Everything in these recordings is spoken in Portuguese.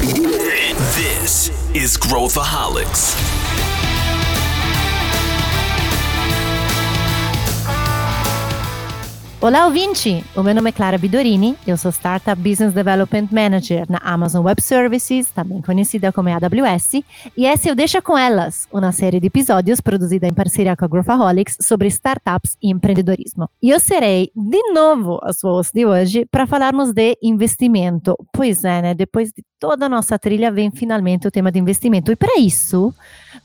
This is Growthaholics. Olá, ouvinte! O meu nome é Clara Bidorini, eu sou Startup Business Development Manager na Amazon Web Services, também conhecida como AWS, e essa é o Deixa Com Elas, uma série de episódios produzida em parceria com a Growthaholics sobre startups e empreendedorismo. E eu serei, de novo, a sua host de hoje para falarmos de investimento. Pois é, né? Depois de toda a nossa trilha vem finalmente o tema de investimento. E para isso,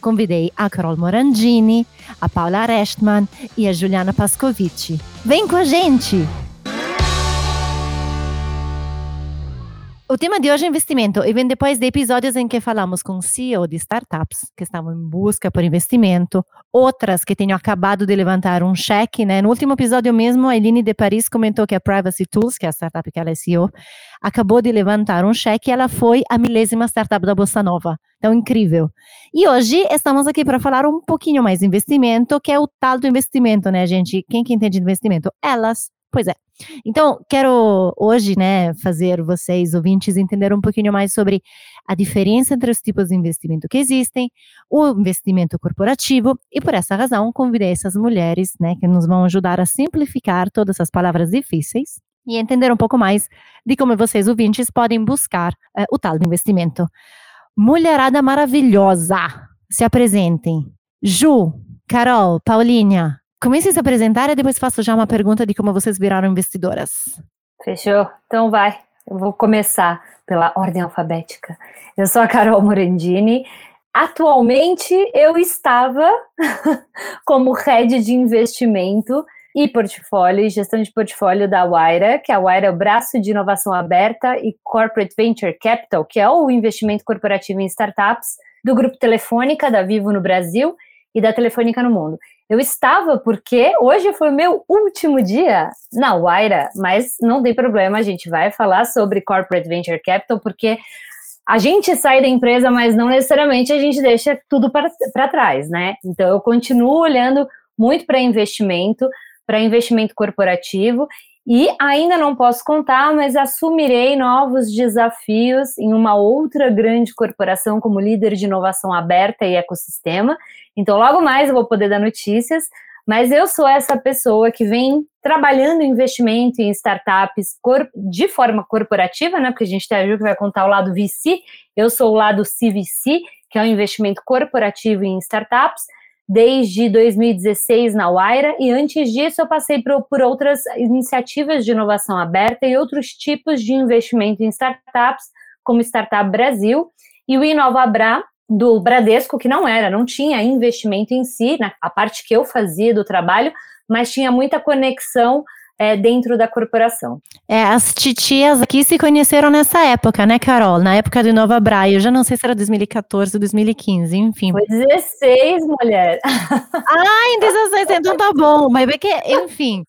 convidei a Carol Morandini, a Paula Restman e a Juliana Pascovici. Vem com a gente! O tema de hoje é investimento e vem depois de episódios em que falamos com CEO de startups que estavam em busca por investimento, outras que tenham acabado de levantar um cheque, né? No último episódio mesmo, a Eline de Paris comentou que a Privacy Tools, que é a startup que ela é CEO, acabou de levantar um cheque e ela foi a milésima startup da Bossa Nova. Então, incrível. E hoje estamos aqui para falar um pouquinho mais de investimento, que é o tal do investimento, né, gente? Quem que entende de investimento? Elas. Pois é. Então, quero hoje, né, fazer vocês, ouvintes, entender um pouquinho mais sobre a diferença entre os tipos de investimento que existem, o investimento corporativo, e por essa razão convidei essas mulheres, né, que nos vão ajudar a simplificar todas as palavras difíceis e entender um pouco mais de como vocês, ouvintes, podem buscar uh, o tal de investimento. Mulherada maravilhosa, se apresentem. Ju, Carol, Paulinha, comecem a se apresentar e depois faço já uma pergunta de como vocês viraram investidoras. Fechou? Então vai. Eu vou começar pela ordem alfabética. Eu sou a Carol Morandini. Atualmente eu estava como head de investimento e portfólio gestão de portfólio da Waira, que a Waira é o braço de inovação aberta e corporate venture capital, que é o investimento corporativo em startups do grupo Telefônica da Vivo no Brasil e da Telefônica no mundo. Eu estava porque hoje foi meu último dia na Waira, mas não tem problema, a gente vai falar sobre Corporate Venture Capital, porque a gente sai da empresa, mas não necessariamente a gente deixa tudo para trás, né? Então eu continuo olhando muito para investimento, para investimento corporativo e ainda não posso contar, mas assumirei novos desafios em uma outra grande corporação como líder de inovação aberta e ecossistema. Então, logo mais eu vou poder dar notícias, mas eu sou essa pessoa que vem trabalhando investimento em startups de forma corporativa, né? Porque a gente tem a Ju que vai contar o lado VC, eu sou o lado CVC, que é o investimento corporativo em startups desde 2016 na Waira e antes disso eu passei por, por, outras iniciativas de inovação aberta e outros tipos de investimento em startups, como Startup Brasil e o InovaBra do Bradesco, que não era, não tinha investimento em si, a parte que eu fazia do trabalho, mas tinha muita conexão é, dentro da corporação. É, as titias aqui se conheceram nessa época, né, Carol? Na época do Nova Braille. Eu já não sei se era 2014 ou 2015, enfim. Foi 16, mulher. Ah, em 16, então tá bom. Mas é que, enfim.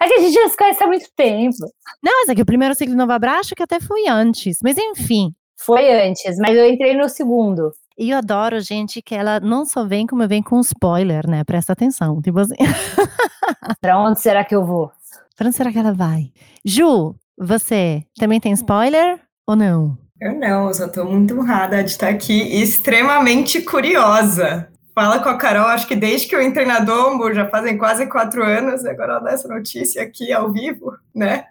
É que a gente já se conhece há muito tempo. Não, mas é que o primeiro ciclo do Nova Braille acho que até foi antes. Mas enfim. Foi antes, mas eu entrei no segundo. E eu adoro, gente, que ela não só vem como vem com spoiler, né? Presta atenção. Tipo assim. pra onde será que eu vou? Pra onde será que ela vai? Ju, você também tem spoiler ou não? Eu não, eu só tô muito honrada de estar aqui e extremamente curiosa. Fala com a Carol, acho que desde que eu entrei na Dombo, já fazem quase quatro anos, agora ela dá essa notícia aqui ao vivo, né?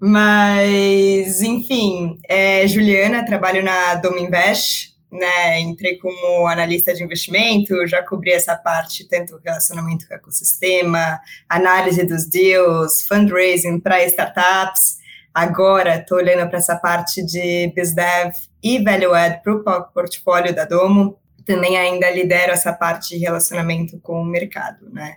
Mas, enfim, é, Juliana, trabalho na Domo Invest, né, entrei como analista de investimento, já cobri essa parte, tanto relacionamento com o ecossistema, análise dos deals, fundraising para startups. Agora estou olhando para essa parte de BizDev e Value Add para o portfólio da Domo. Também ainda lidero essa parte de relacionamento com o mercado, né?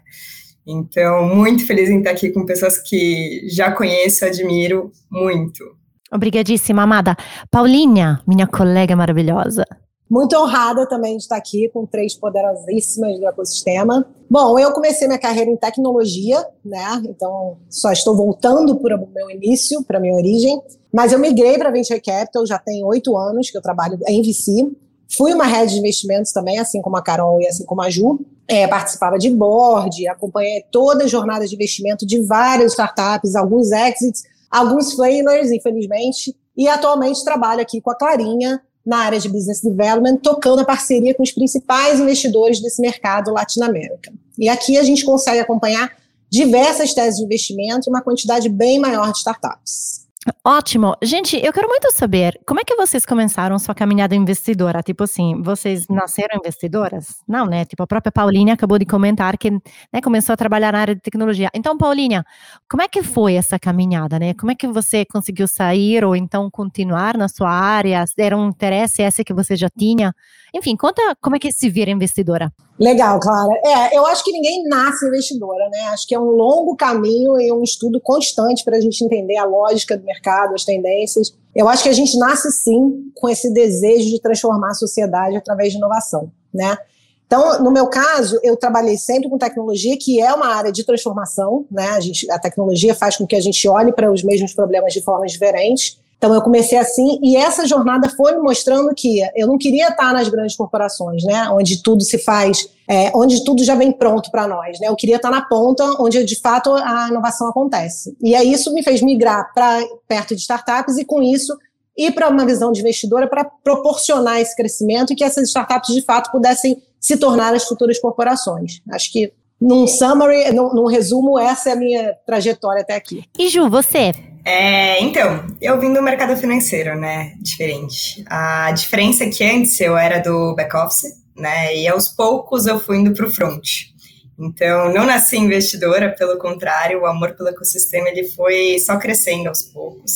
Então, muito feliz em estar aqui com pessoas que já conheço, admiro muito. Obrigadíssima, amada. Paulinha, minha colega maravilhosa. Muito honrada também de estar aqui com três poderosíssimas do ecossistema. Bom, eu comecei minha carreira em tecnologia, né? Então só estou voltando para o meu início, para minha origem. Mas eu migrei para Venture Capital já tem oito anos que eu trabalho em VC. Fui uma rede de investimentos também, assim como a Carol e assim como a Ju. É, participava de board, acompanhei toda a jornada de investimento de várias startups, alguns exits, alguns failures, infelizmente. E atualmente trabalho aqui com a Clarinha, na área de business development, tocando a parceria com os principais investidores desse mercado latino-américa. E aqui a gente consegue acompanhar diversas teses de investimento e uma quantidade bem maior de startups. Ótimo. Gente, eu quero muito saber como é que vocês começaram sua caminhada investidora? Tipo assim, vocês nasceram investidoras? Não, né? Tipo, a própria Paulinha acabou de comentar que né, começou a trabalhar na área de tecnologia. Então, Paulinha, como é que foi essa caminhada, né? Como é que você conseguiu sair ou então continuar na sua área? Era um interesse esse que você já tinha? Enfim, conta como é que se vira investidora. Legal, Clara. É, eu acho que ninguém nasce investidora, né? Acho que é um longo caminho e um estudo constante para a gente entender a lógica do mercado, as tendências. Eu acho que a gente nasce sim com esse desejo de transformar a sociedade através de inovação, né? Então, no meu caso, eu trabalhei sempre com tecnologia, que é uma área de transformação, né? A, gente, a tecnologia faz com que a gente olhe para os mesmos problemas de formas diferentes. Então eu comecei assim e essa jornada foi me mostrando que eu não queria estar nas grandes corporações, né, onde tudo se faz, é, onde tudo já vem pronto para nós, né? Eu queria estar na ponta onde de fato a inovação acontece. E aí isso me fez migrar para perto de startups e com isso ir para uma visão de investidora para proporcionar esse crescimento e que essas startups de fato pudessem se tornar as futuras corporações. Acho que num summary, num, num resumo, essa é a minha trajetória até aqui. E Ju, você? É, então, eu vim do mercado financeiro, né? Diferente. A diferença é que antes eu era do back-office, né? E aos poucos eu fui indo para o front. Então, não nasci investidora, pelo contrário, o amor pelo ecossistema ele foi só crescendo aos poucos.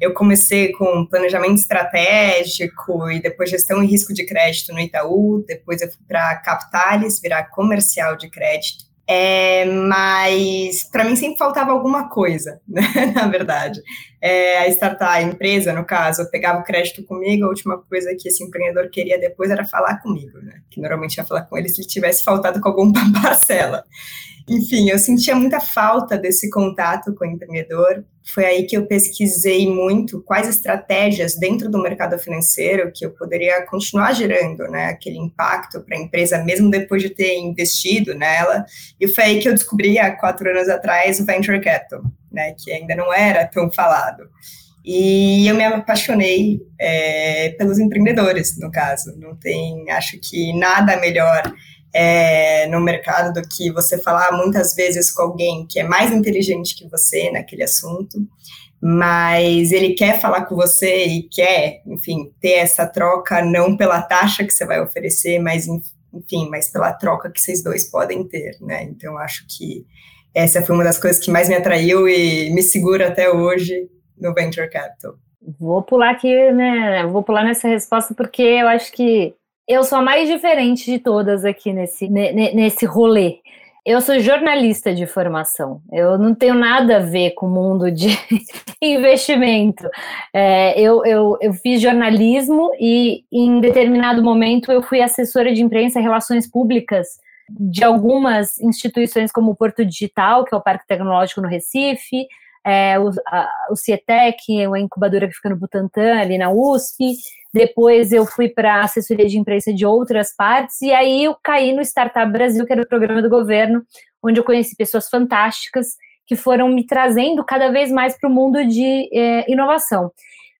Eu comecei com planejamento estratégico e depois gestão e risco de crédito no Itaú, depois eu fui para Capitalis, virar comercial de crédito. É, mas para mim sempre faltava alguma coisa, né? Na verdade, é, a startup, a empresa, no caso, pegava o crédito comigo, a última coisa que esse empreendedor queria depois era falar comigo, né? Que normalmente ia falar com ele se ele tivesse faltado com alguma parcela. Enfim, eu sentia muita falta desse contato com o empreendedor. Foi aí que eu pesquisei muito quais estratégias dentro do mercado financeiro que eu poderia continuar gerando, né, aquele impacto para a empresa, mesmo depois de ter investido nela. E foi aí que eu descobri, há quatro anos atrás, o Venture Capital, né, que ainda não era tão falado. E eu me apaixonei é, pelos empreendedores, no caso. Não tem, acho que nada melhor é, no mercado do que você falar muitas vezes com alguém que é mais inteligente que você naquele assunto, mas ele quer falar com você e quer, enfim, ter essa troca não pela taxa que você vai oferecer, mas enfim, mas pela troca que vocês dois podem ter, né? Então acho que essa foi uma das coisas que mais me atraiu e me segura até hoje no venture capital. Vou pular aqui, né? Vou pular nessa resposta porque eu acho que eu sou a mais diferente de todas aqui nesse, nesse rolê. Eu sou jornalista de formação. Eu não tenho nada a ver com o mundo de investimento. É, eu, eu, eu fiz jornalismo e, em determinado momento, eu fui assessora de imprensa e relações públicas de algumas instituições, como o Porto Digital, que é o Parque Tecnológico no Recife, é, o, a, o CIETEC, uma incubadora que fica no Butantã, ali na USP. Depois eu fui para assessoria de imprensa de outras partes, e aí eu caí no Startup Brasil, que era o programa do governo, onde eu conheci pessoas fantásticas que foram me trazendo cada vez mais para o mundo de é, inovação.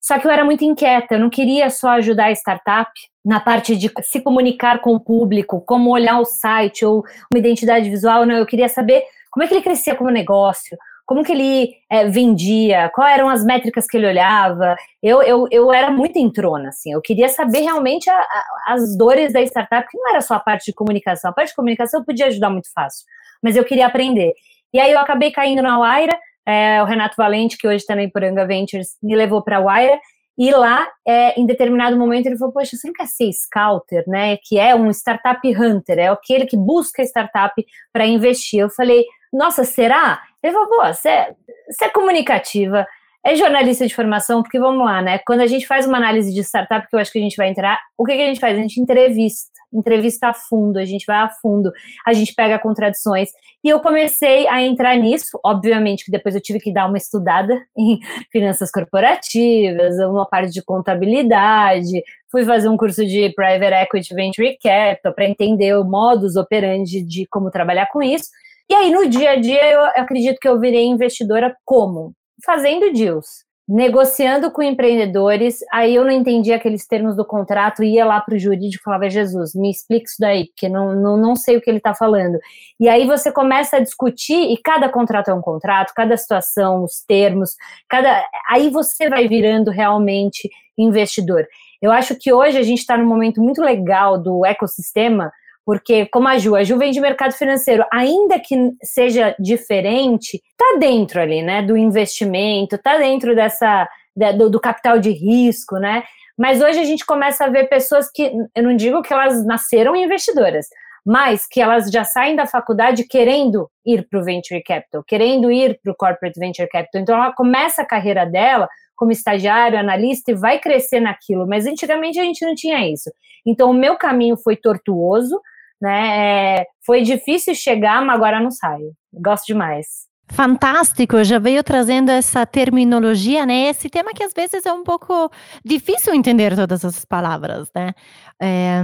Só que eu era muito inquieta, eu não queria só ajudar a startup na parte de se comunicar com o público, como olhar o site ou uma identidade visual, não, eu queria saber como é que ele crescia como negócio, como que ele é, vendia, quais eram as métricas que ele olhava. Eu, eu, eu era muito entrona, assim, eu queria saber realmente a, a, as dores da startup, que não era só a parte de comunicação, a parte de comunicação eu podia ajudar muito fácil, mas eu queria aprender. E aí eu acabei caindo na Waira, é, o Renato Valente, que hoje está na Iporanga Ventures, me levou para a Waira, e lá, é, em determinado momento, ele falou: Poxa, você não quer ser scouter, né? Que é um startup hunter, é aquele que busca startup para investir. Eu falei: Nossa, será? Ele falou, pô, você é, comunicativa, é jornalista de formação, porque vamos lá, né? Quando a gente faz uma análise de startup, que eu acho que a gente vai entrar, o que, que a gente faz? A gente entrevista, entrevista a fundo, a gente vai a fundo, a gente pega contradições. E eu comecei a entrar nisso, obviamente que depois eu tive que dar uma estudada em finanças corporativas, uma parte de contabilidade, fui fazer um curso de Private Equity Venture Capital para entender o modus operandi de como trabalhar com isso. E aí, no dia a dia, eu acredito que eu virei investidora como? Fazendo deals. negociando com empreendedores, aí eu não entendia aqueles termos do contrato, ia lá para o jurídico e falava, Jesus, me explica isso daí, porque não, não, não sei o que ele está falando. E aí você começa a discutir, e cada contrato é um contrato, cada situação, os termos, cada. Aí você vai virando realmente investidor. Eu acho que hoje a gente está num momento muito legal do ecossistema, porque como a Ju, a Ju vem de mercado financeiro, ainda que seja diferente, tá dentro ali, né, do investimento, tá dentro dessa do, do, capital de risco, né? Mas hoje a gente começa a ver pessoas que, eu não digo que elas nasceram investidoras, mas que elas já saem da faculdade querendo ir para o venture capital, querendo ir para o corporate venture capital. Então ela começa a carreira dela como estagiário, analista e vai crescer naquilo. Mas antigamente a gente não tinha isso. Então o meu caminho foi tortuoso, né? É, foi difícil chegar, mas agora não saio. Gosto demais. Fantástico, já veio trazendo essa terminologia, né? Esse tema que às vezes é um pouco difícil entender todas essas palavras, né? É,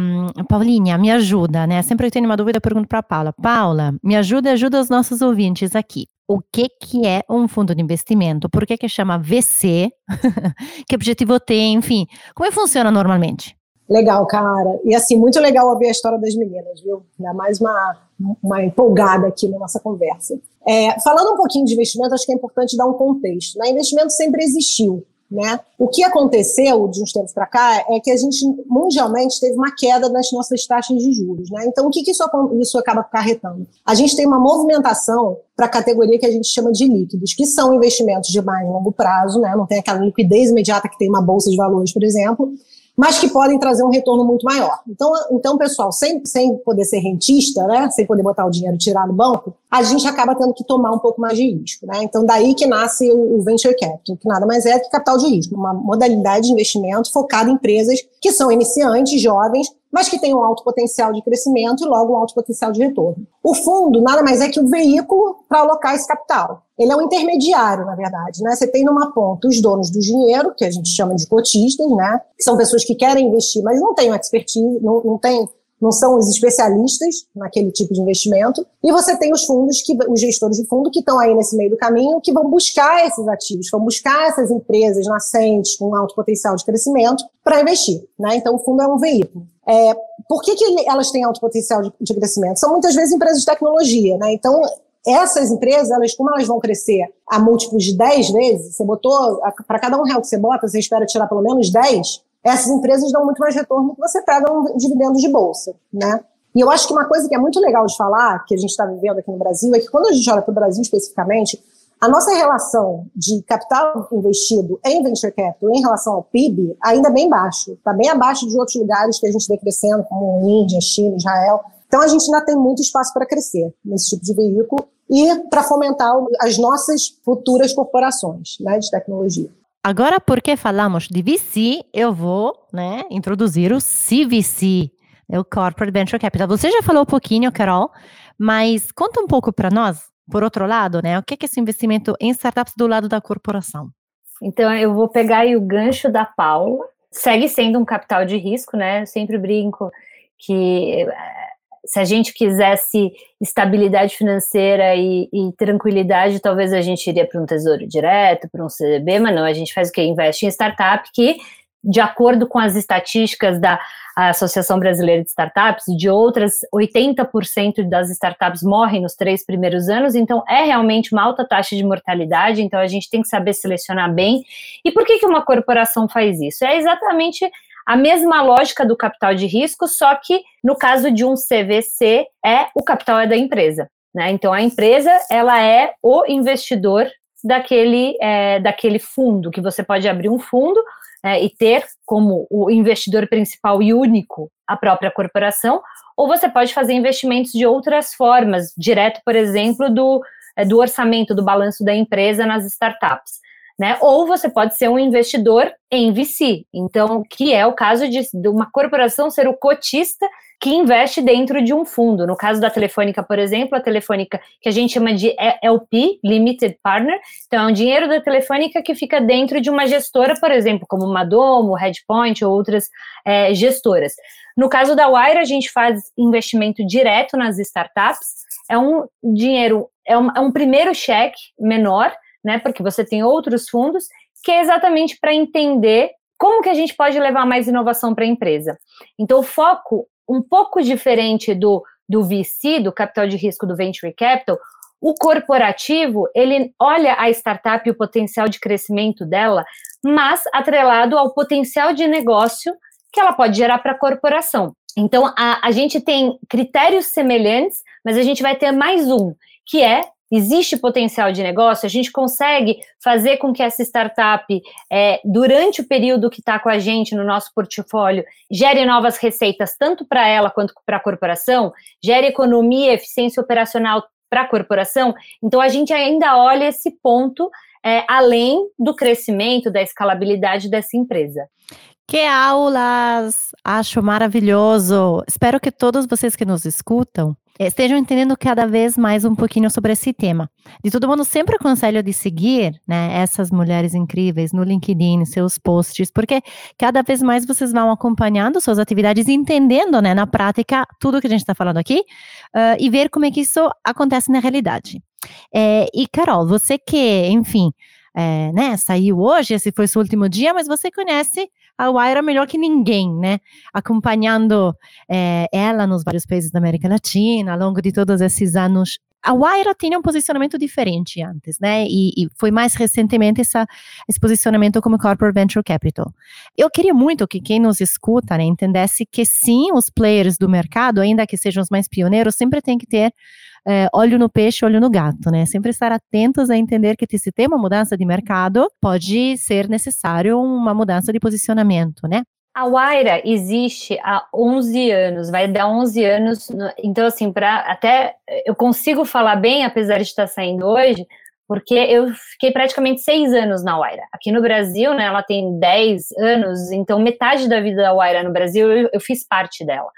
Paulinha, me ajuda, né? Sempre eu tenho uma dúvida, eu pergunto para Paula. Paula, me ajuda e ajuda os nossos ouvintes aqui. O que, que é um fundo de investimento? Por que, que chama VC? que objetivo tem? Enfim, como é funciona normalmente? Legal, cara. E assim, muito legal ouvir a história das meninas, viu? Dá mais uma, uma empolgada aqui na nossa conversa. É, falando um pouquinho de investimento, acho que é importante dar um contexto. Né? Investimento sempre existiu. Né? O que aconteceu de uns tempos para cá é que a gente mundialmente teve uma queda nas nossas taxas de juros. Né? Então, o que, que isso, isso acaba acarretando? A gente tem uma movimentação para a categoria que a gente chama de líquidos, que são investimentos de mais longo prazo, né? não tem aquela liquidez imediata que tem uma bolsa de valores, por exemplo, mas que podem trazer um retorno muito maior. Então, então pessoal, sem, sem poder ser rentista, né, sem poder botar o dinheiro e tirar no banco, a gente acaba tendo que tomar um pouco mais de risco. Né? Então, daí que nasce o, o Venture Capital, que nada mais é que capital de risco, uma modalidade de investimento focada em empresas que são iniciantes, jovens, mas que tem um alto potencial de crescimento e logo um alto potencial de retorno. O fundo nada mais é que o um veículo para alocar esse capital. Ele é um intermediário, na verdade, né? Você tem numa ponta os donos do dinheiro, que a gente chama de cotistas, né? Que são pessoas que querem investir, mas não têm expertise, não, não têm não são os especialistas naquele tipo de investimento, e você tem os fundos, que, os gestores de fundo que estão aí nesse meio do caminho, que vão buscar esses ativos, vão buscar essas empresas nascentes com alto potencial de crescimento para investir. Né? Então, o fundo é um veículo. É, por que, que elas têm alto potencial de, de crescimento? São muitas vezes empresas de tecnologia. Né? Então, essas empresas, elas, como elas vão crescer a múltiplos de 10 vezes, você botou, para cada um real que você bota, você espera tirar pelo menos 10, essas empresas dão muito mais retorno que você pega um dividendo de bolsa, né? E eu acho que uma coisa que é muito legal de falar, que a gente está vivendo aqui no Brasil, é que quando a gente olha para o Brasil especificamente, a nossa relação de capital investido em venture capital em relação ao PIB ainda é bem baixo. Está bem abaixo de outros lugares que a gente vê crescendo, como Índia, China, Israel. Então a gente ainda tem muito espaço para crescer nesse tipo de veículo e para fomentar as nossas futuras corporações né, de tecnologia. Agora, porque falamos de VC, eu vou né, introduzir o CVC, né, o Corporate Venture Capital. Você já falou um pouquinho, Carol, mas conta um pouco para nós, por outro lado, né, o que é esse investimento em startups do lado da corporação? Então, eu vou pegar aí o gancho da Paula. Segue sendo um capital de risco, né? Eu sempre brinco que se a gente quisesse estabilidade financeira e, e tranquilidade, talvez a gente iria para um tesouro direto, para um CDB, mas não, a gente faz o que? Investe em startup que, de acordo com as estatísticas da Associação Brasileira de Startups e de outras, 80% das startups morrem nos três primeiros anos, então é realmente uma alta taxa de mortalidade, então a gente tem que saber selecionar bem. E por que, que uma corporação faz isso? É exatamente a mesma lógica do capital de risco, só que no caso de um CVC, é o capital é da empresa. Né? Então a empresa ela é o investidor daquele, é, daquele fundo, que você pode abrir um fundo é, e ter como o investidor principal e único a própria corporação, ou você pode fazer investimentos de outras formas, direto, por exemplo, do, é, do orçamento, do balanço da empresa nas startups né? Ou você pode ser um investidor em VC, então, que é o caso de, de uma corporação ser o cotista que investe dentro de um fundo. No caso da Telefônica, por exemplo, a Telefônica, que a gente chama de LP, Limited Partner, então é um dinheiro da Telefônica que fica dentro de uma gestora, por exemplo, como Madomo, Redpoint ou outras é, gestoras. No caso da Wire, a gente faz investimento direto nas startups, é um dinheiro, é um, é um primeiro cheque menor, né? Porque você tem outros fundos que é exatamente para entender como que a gente pode levar mais inovação para a empresa. Então, o foco um pouco diferente do, do VC, do capital de risco do Venture Capital, o corporativo, ele olha a startup e o potencial de crescimento dela, mas atrelado ao potencial de negócio que ela pode gerar para a corporação. Então, a, a gente tem critérios semelhantes, mas a gente vai ter mais um, que é existe potencial de negócio, a gente consegue fazer com que essa startup, é, durante o período que está com a gente no nosso portfólio, gere novas receitas, tanto para ela quanto para a corporação, gere economia, eficiência operacional para a corporação. Então, a gente ainda olha esse ponto é, além do crescimento, da escalabilidade dessa empresa. Que aulas! Acho maravilhoso. Espero que todos vocês que nos escutam estejam entendendo cada vez mais um pouquinho sobre esse tema. De todo mundo, sempre aconselho de seguir né, essas mulheres incríveis no LinkedIn, seus posts, porque cada vez mais vocês vão acompanhando suas atividades entendendo né, na prática tudo que a gente está falando aqui uh, e ver como é que isso acontece na realidade. É, e, Carol, você que, enfim, é, né, saiu hoje, esse foi seu último dia, mas você conhece a Waira melhor que ninguém, né? Acompanhando é, ela nos vários países da América Latina, ao longo de todos esses anos. A Waira tinha um posicionamento diferente antes, né? E, e foi mais recentemente essa, esse posicionamento como Corporate Venture Capital. Eu queria muito que quem nos escuta né, entendesse que sim, os players do mercado, ainda que sejam os mais pioneiros, sempre tem que ter é, olho no peixe, olho no gato, né? Sempre estar atentos a entender que se tem uma mudança de mercado, pode ser necessário uma mudança de posicionamento, né? A Waira existe há 11 anos, vai dar 11 anos. Então, assim, para até eu consigo falar bem, apesar de estar saindo hoje, porque eu fiquei praticamente seis anos na Waira. Aqui no Brasil, né, ela tem 10 anos, então metade da vida da Waira no Brasil eu, eu fiz parte dela.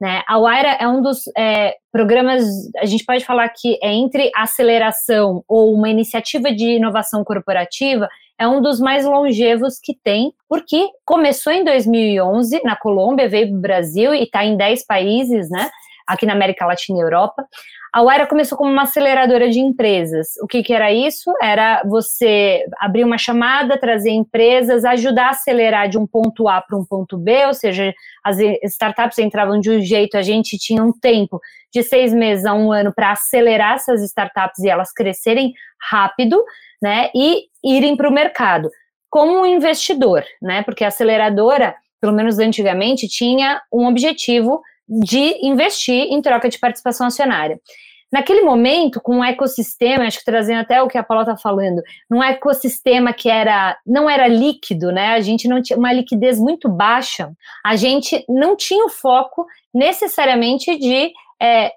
Né? A Waira é um dos é, programas, a gente pode falar que é entre aceleração ou uma iniciativa de inovação corporativa, é um dos mais longevos que tem, porque começou em 2011 na Colômbia, veio para o Brasil e está em 10 países, né? Aqui na América Latina e Europa. A Waira começou como uma aceleradora de empresas. O que, que, era isso? Era você abrir uma chamada, trazer empresas, ajudar a acelerar de um ponto A para um ponto B, ou seja, as startups entravam de um jeito, a gente tinha um tempo de seis meses a um ano para acelerar essas startups e elas crescerem rápido, né? E irem para o mercado como um investidor, né? Porque a aceleradora, pelo menos antigamente, tinha um objetivo de investir em troca de participação acionária. Naquele momento, com um ecossistema, acho que trazendo até o que a Paula está falando, num ecossistema que era não era líquido, né? A gente não tinha uma liquidez muito baixa, a gente não tinha o foco necessariamente de é,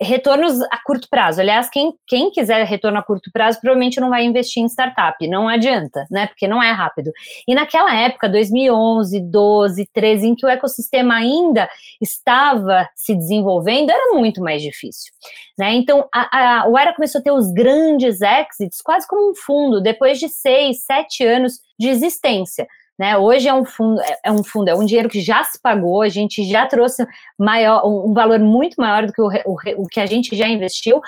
retornos a curto prazo. Aliás, quem, quem quiser retorno a curto prazo provavelmente não vai investir em startup, não adianta, né? Porque não é rápido. E naquela época, 2011, 12, 13, em que o ecossistema ainda estava se desenvolvendo, era muito mais difícil. Né? Então, a, a, o Era começou a ter os grandes exits, quase como um fundo, depois de seis, sete anos de existência. Né? Hoje é um fundo, é, é um fundo, é um dinheiro que já se pagou, a gente já trouxe maior, um valor muito maior do que o, o, o que a gente já investiu.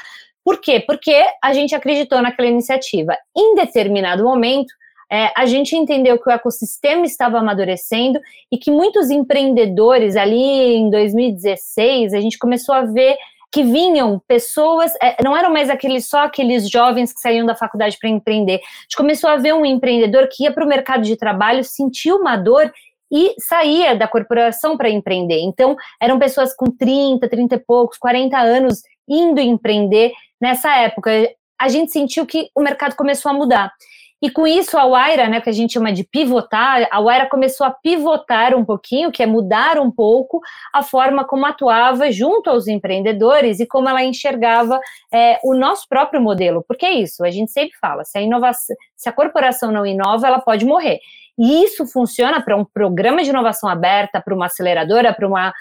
Por quê? Porque a gente acreditou naquela iniciativa. Em determinado momento, é, a gente entendeu que o ecossistema estava amadurecendo e que muitos empreendedores ali em 2016, a gente começou a ver que vinham pessoas, é, não eram mais aqueles só aqueles jovens que saíam da faculdade para empreender. A gente começou a ver um empreendedor que ia para o mercado de trabalho, sentiu uma dor e saía da corporação para empreender. Então, eram pessoas com 30, 30 e poucos, 40 anos indo empreender nessa época. A gente sentiu que o mercado começou a mudar. E com isso, a Waira, né, que a gente chama de pivotar, a Waira começou a pivotar um pouquinho, que é mudar um pouco a forma como atuava junto aos empreendedores e como ela enxergava é, o nosso próprio modelo. Porque é isso, a gente sempre fala, se a inovação, se a corporação não inova, ela pode morrer. E isso funciona para um programa de inovação aberta, para uma aceleradora, para uma,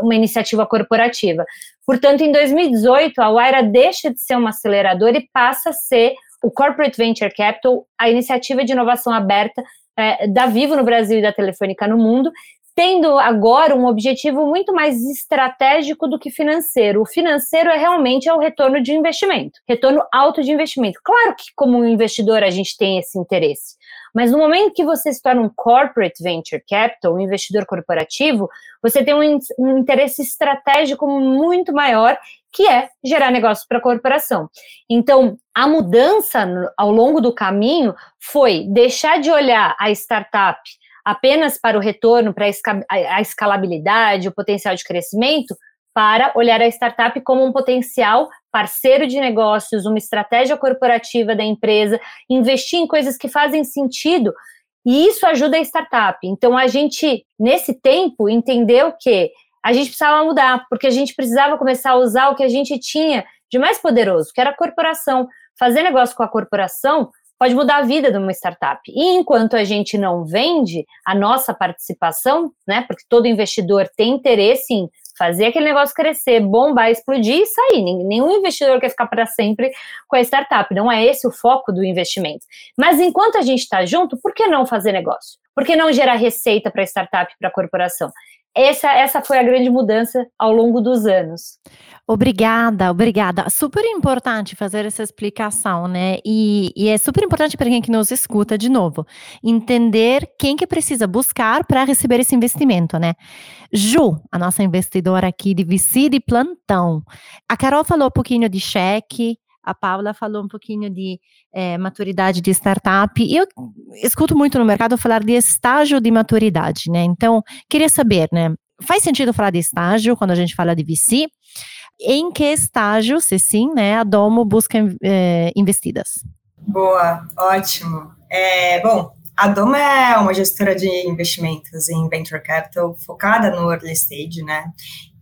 uma iniciativa corporativa. Portanto, em 2018, a Waira deixa de ser uma aceleradora e passa a ser o Corporate Venture Capital, a iniciativa de inovação aberta é, da Vivo no Brasil e da Telefônica no mundo, tendo agora um objetivo muito mais estratégico do que financeiro. O financeiro é realmente é o retorno de investimento, retorno alto de investimento. Claro que como investidor a gente tem esse interesse, mas no momento que você se torna um corporate venture capital, um investidor corporativo, você tem um, um interesse estratégico muito maior, que é gerar negócios para a corporação. Então, a mudança ao longo do caminho foi deixar de olhar a startup apenas para o retorno, para a escalabilidade, o potencial de crescimento, para olhar a startup como um potencial parceiro de negócios, uma estratégia corporativa da empresa, investir em coisas que fazem sentido. E isso ajuda a startup. Então, a gente, nesse tempo, entendeu que a gente precisava mudar, porque a gente precisava começar a usar o que a gente tinha de mais poderoso, que era a corporação. Fazer negócio com a corporação pode mudar a vida de uma startup. E enquanto a gente não vende a nossa participação, né, porque todo investidor tem interesse em fazer aquele negócio crescer, bombar, explodir e sair. Nenhum investidor quer ficar para sempre com a startup. Não é esse o foco do investimento. Mas enquanto a gente está junto, por que não fazer negócio? Por que não gerar receita para a startup, para a corporação? Essa, essa foi a grande mudança ao longo dos anos. Obrigada, obrigada. Super importante fazer essa explicação, né? E, e, é super importante para quem que nos escuta de novo, entender quem que precisa buscar para receber esse investimento, né? Ju, a nossa investidora aqui de VC de plantão. A Carol falou um pouquinho de cheque, a Paula falou um pouquinho de é, maturidade de startup. Eu escuto muito no mercado falar de estágio de maturidade, né? Então, queria saber, né? Faz sentido falar de estágio quando a gente fala de VC? Em que estágio, se sim, né, a Domo busca é, investidas? Boa, ótimo. É, bom, a Doma é uma gestora de investimentos em venture capital focada no early stage, né?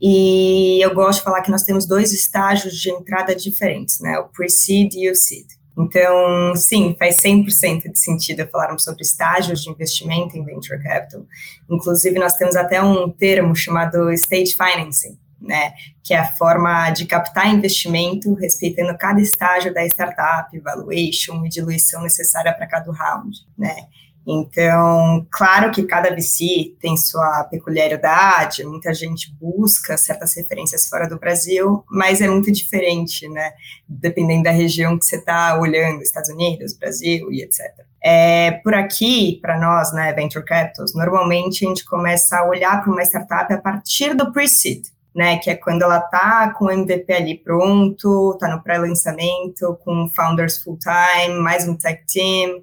E eu gosto de falar que nós temos dois estágios de entrada diferentes, né? O pre-seed e o seed. Então, sim, faz 100% de sentido falarmos sobre estágios de investimento em venture capital. Inclusive, nós temos até um termo chamado stage financing, né, que é a forma de captar investimento respeitando cada estágio da startup, valuation e diluição necessária para cada round, né. Então, claro que cada VC tem sua peculiaridade, muita gente busca certas referências fora do Brasil, mas é muito diferente, né? Dependendo da região que você está olhando, Estados Unidos, Brasil e etc. É, por aqui, para nós, né, Venture Capitals, normalmente a gente começa a olhar para uma startup a partir do pre-seed, né, que é quando ela está com o MVP ali pronto, está no pré-lançamento, com founders full-time, mais um tech team,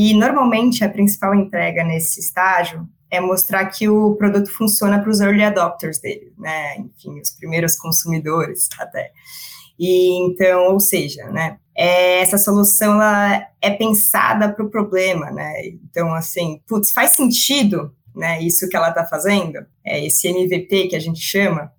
e normalmente a principal entrega nesse estágio é mostrar que o produto funciona para os early adopters dele, né? Enfim, os primeiros consumidores até. E então, ou seja, né? É, essa solução ela é pensada para o problema, né? Então, assim, putz, faz sentido, né? Isso que ela está fazendo, é esse MVP que a gente chama,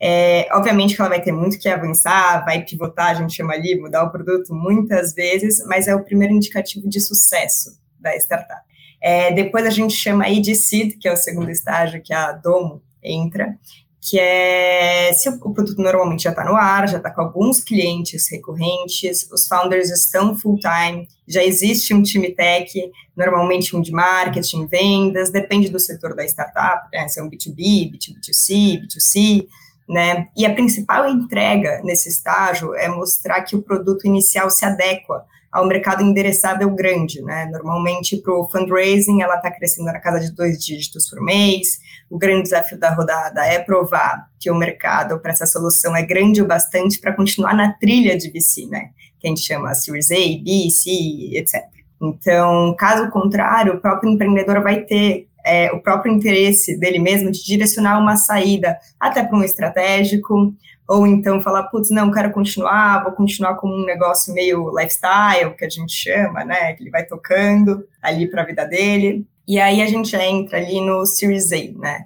é, obviamente que ela vai ter muito que avançar, vai pivotar, a gente chama ali, mudar o produto muitas vezes, mas é o primeiro indicativo de sucesso da startup. É, depois a gente chama aí de seed, que é o segundo estágio que a Domo entra, que é se o produto normalmente já está no ar, já está com alguns clientes recorrentes, os founders estão full time, já existe um time tech, normalmente um de marketing, vendas, depende do setor da startup, né, se é um B2B, B2B2C, B2C, né? E a principal entrega nesse estágio é mostrar que o produto inicial se adequa ao mercado endereçável grande, né? Normalmente para o fundraising ela está crescendo na casa de dois dígitos por mês. O grande desafio da rodada é provar que o mercado para essa solução é grande o bastante para continuar na trilha de VC, né? Que a gente chama Series A, B, C, etc. Então, caso contrário, o próprio empreendedor vai ter é, o próprio interesse dele mesmo de direcionar uma saída até para um estratégico, ou então falar, putz, não, quero continuar, vou continuar com um negócio meio lifestyle, que a gente chama, né, que ele vai tocando ali para a vida dele. E aí a gente entra ali no Series A, né,